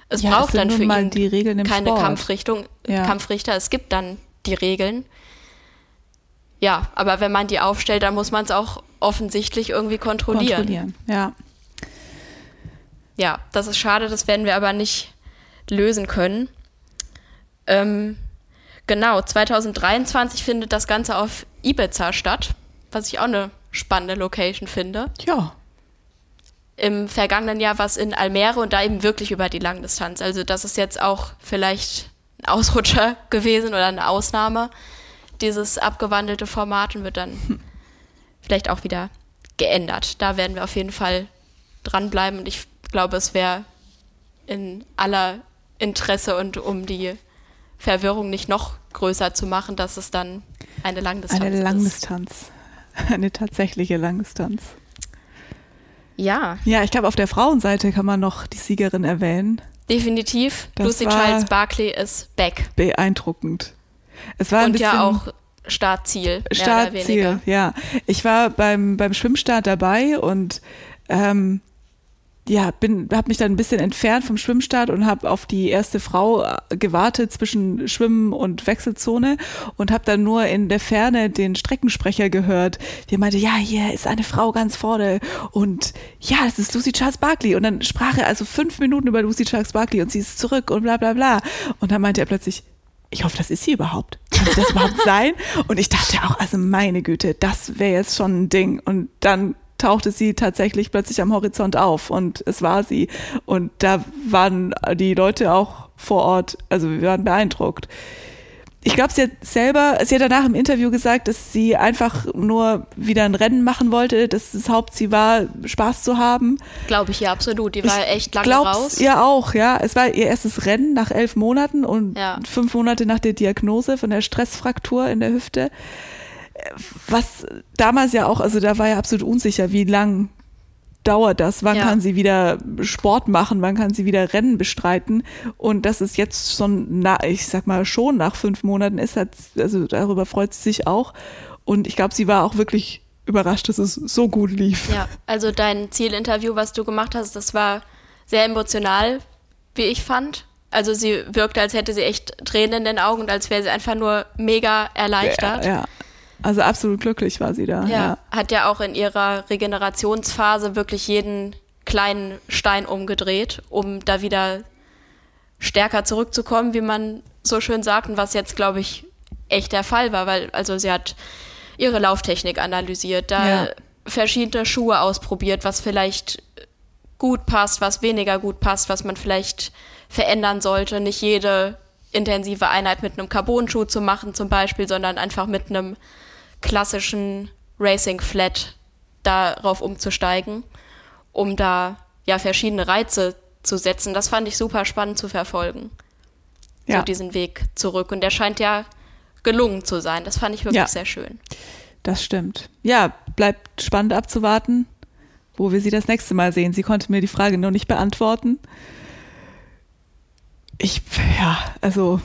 es Ja, es braucht sind dann für ihn die Regeln im keine Sport. Kampfrichtung, Ja. Kampfrichter. Es gibt dann die Regeln. Ja, aber wenn man die aufstellt, dann muss man es auch offensichtlich irgendwie kontrollieren. Kontrollieren, ja. Ja, das ist schade, das werden wir aber nicht lösen können. Ähm, genau, 2023 findet das Ganze auf Ibiza statt, was ich auch eine spannende Location finde. Ja, Im vergangenen Jahr war es in Almere und da eben wirklich über die Langdistanz. Also das ist jetzt auch vielleicht ein Ausrutscher [LAUGHS] gewesen oder eine Ausnahme, dieses abgewandelte Format und wird dann vielleicht auch wieder geändert. Da werden wir auf jeden Fall dranbleiben und ich glaube, es wäre in aller Interesse und um die Verwirrung nicht noch größer zu machen, dass es dann eine Langdistanz eine ist. Langdistanz. [LAUGHS] Eine tatsächliche Langdistanz. Ja, Ja, ich glaube, auf der Frauenseite kann man noch die Siegerin erwähnen. definitiv. Das Lucy Charles Barkley ist back. Beeindruckend. Es war ein Und bisschen ja auch Startziel. Startziel, ja. Ich war beim, beim Schwimmstart dabei und ähm, ja, bin, habe mich dann ein bisschen entfernt vom Schwimmstart und habe auf die erste Frau äh, gewartet zwischen Schwimmen und Wechselzone und habe dann nur in der Ferne den Streckensprecher gehört, der meinte, ja, hier ist eine Frau ganz vorne und ja, das ist Lucy Charles Barkley und dann sprach er also fünf Minuten über Lucy Charles Barkley und sie ist zurück und bla bla bla und dann meinte er plötzlich, ich hoffe, das ist sie überhaupt. Kann das überhaupt [LAUGHS] sein? Und ich dachte auch, also meine Güte, das wäre jetzt schon ein Ding. Und dann tauchte sie tatsächlich plötzlich am Horizont auf und es war sie. Und da waren die Leute auch vor Ort, also wir waren beeindruckt. Ich glaube, sie hat selber, sie hat danach im Interview gesagt, dass sie einfach nur wieder ein Rennen machen wollte, dass das Hauptziel war, Spaß zu haben. Glaube ich ja absolut. Die war echt lange glaub's raus. ihr auch, ja. Es war ihr erstes Rennen nach elf Monaten und Ja. fünf Monate nach der Diagnose von der Stressfraktur in der Hüfte. Was damals ja auch, also da war ja absolut unsicher, wie lang dauert das, wann Ja. kann sie wieder Sport machen, wann kann sie wieder Rennen bestreiten und dass es jetzt schon, na, ich sag mal schon nach fünf Monaten ist, hat, also darüber freut sie sich auch und ich glaube, sie war auch wirklich überrascht, dass es so gut lief. Ja, also dein Zielinterview, was du gemacht hast, das war sehr emotional, wie ich fand. Also sie wirkte, als hätte sie echt Tränen in den Augen und als wäre sie einfach nur mega erleichtert. Ja, ja. Also absolut glücklich war sie da. Ja, ja. hat ja auch in ihrer Regenerationsphase wirklich jeden kleinen Stein umgedreht, um da wieder stärker zurückzukommen, wie man so schön sagt, und was jetzt, glaube ich, echt der Fall war, weil also sie hat ihre Lauftechnik analysiert, da Ja. verschiedene Schuhe ausprobiert, was vielleicht gut passt, was weniger gut passt, was man vielleicht verändern sollte. Nicht jede intensive Einheit mit einem Carbon-Schuh zu machen zum Beispiel, sondern einfach mit einem klassischen Racing Flat darauf umzusteigen, um da ja, verschiedene Reize zu setzen. Das fand ich super spannend zu verfolgen. Ja. So diesen Weg zurück. Und der scheint ja gelungen zu sein. Das fand ich wirklich ja. sehr schön. Das stimmt. Ja, bleibt spannend abzuwarten, wo wir sie das nächste Mal sehen. Sie konnte mir die Frage noch nicht beantworten. Ich, ja, also.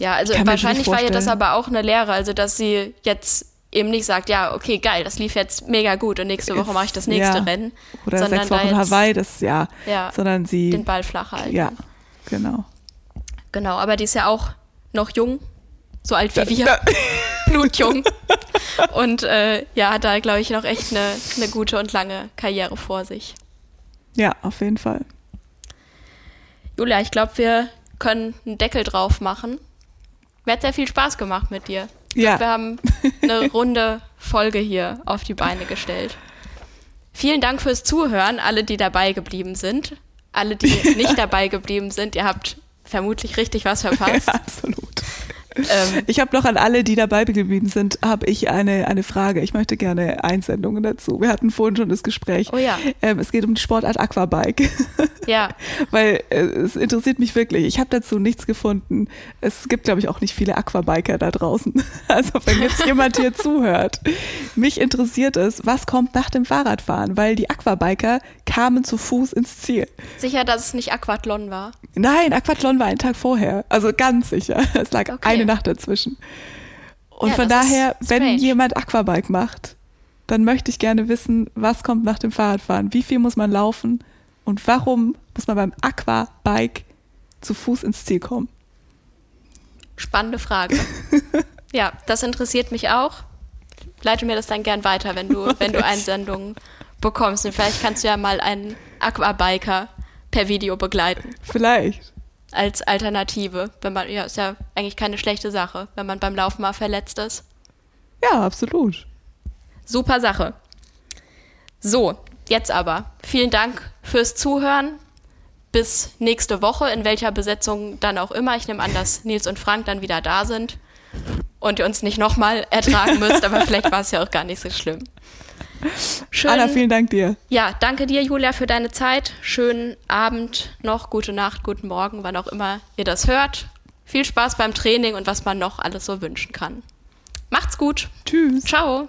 Ja, also wahrscheinlich war ihr das aber auch eine Lehre, also dass sie jetzt eben nicht sagt, ja, okay, geil, das lief jetzt mega gut und nächste Woche mache ich das nächste ja. Rennen. Oder sondern sechs Wochen da Hawaii, das ja, ja, sondern sie den Ball flach halten. Ja, genau. Genau, aber die ist ja auch noch jung, so alt wie wir, [LAUGHS] blutjung. und äh, ja, hat da, glaube ich, noch echt eine, eine gute und lange Karriere vor sich. Ja, auf jeden Fall. Julia, ich glaube, wir können einen Deckel drauf machen. Mir hat sehr viel Spaß gemacht mit dir. Ja. Wir haben eine [LAUGHS] runde Folge hier auf die Beine gestellt. Vielen Dank fürs Zuhören, alle, die dabei geblieben sind. Alle, die [LAUGHS] nicht dabei geblieben sind, ihr habt vermutlich richtig was verpasst. Ja, absolut. Ähm, ich habe noch an alle, die dabei geblieben sind, habe ich eine, eine Frage. Ich möchte gerne Einsendungen dazu. Wir hatten vorhin schon das Gespräch. Oh ja. Ähm, es geht um die Sportart Aquabike. Ja. [LAUGHS] Weil äh, es interessiert mich wirklich. Ich habe dazu nichts gefunden. Es gibt, glaube ich, auch nicht viele Aquabiker da draußen. [LAUGHS] Also wenn jetzt jemand hier [LAUGHS] zuhört, mich interessiert es, was kommt nach dem Fahrradfahren? Weil die Aquabiker kamen zu Fuß ins Ziel. Sicher, dass es nicht Aquathlon war? Nein, Aquathlon war ein Tag vorher. Also ganz sicher. Es lag okay. Eine Nacht dazwischen. Und ja, von daher, wenn jemand Aquabike macht, dann möchte ich gerne wissen, was kommt nach dem Fahrradfahren? Wie viel muss man laufen? Und warum muss man beim Aquabike zu Fuß ins Ziel kommen? Spannende Frage. [LAUGHS] ja, das interessiert mich auch. Leite mir das dann gern weiter, wenn du, [LAUGHS] wenn du Einsendungen bekommst. Und vielleicht kannst du ja mal einen Aquabiker per Video begleiten. Vielleicht als Alternative, wenn man, ja, ist ja eigentlich keine schlechte Sache, wenn man beim Laufen mal verletzt ist. Ja, absolut. Super Sache. So, jetzt aber. Vielen Dank fürs Zuhören. Bis nächste Woche, in welcher Besetzung dann auch immer. Ich nehme an, dass [LAUGHS] Nils und Frank dann wieder da sind und ihr uns nicht nochmal ertragen müsst, aber vielleicht war es ja auch gar nicht so schlimm. Schön, Anna, vielen Dank dir. Ja, danke dir, Julia, für deine Zeit. Schönen Abend noch, gute Nacht, guten Morgen, wann auch immer ihr das hört. Viel Spaß beim Training und was man noch alles so wünschen kann. Macht's gut. Tschüss. Ciao.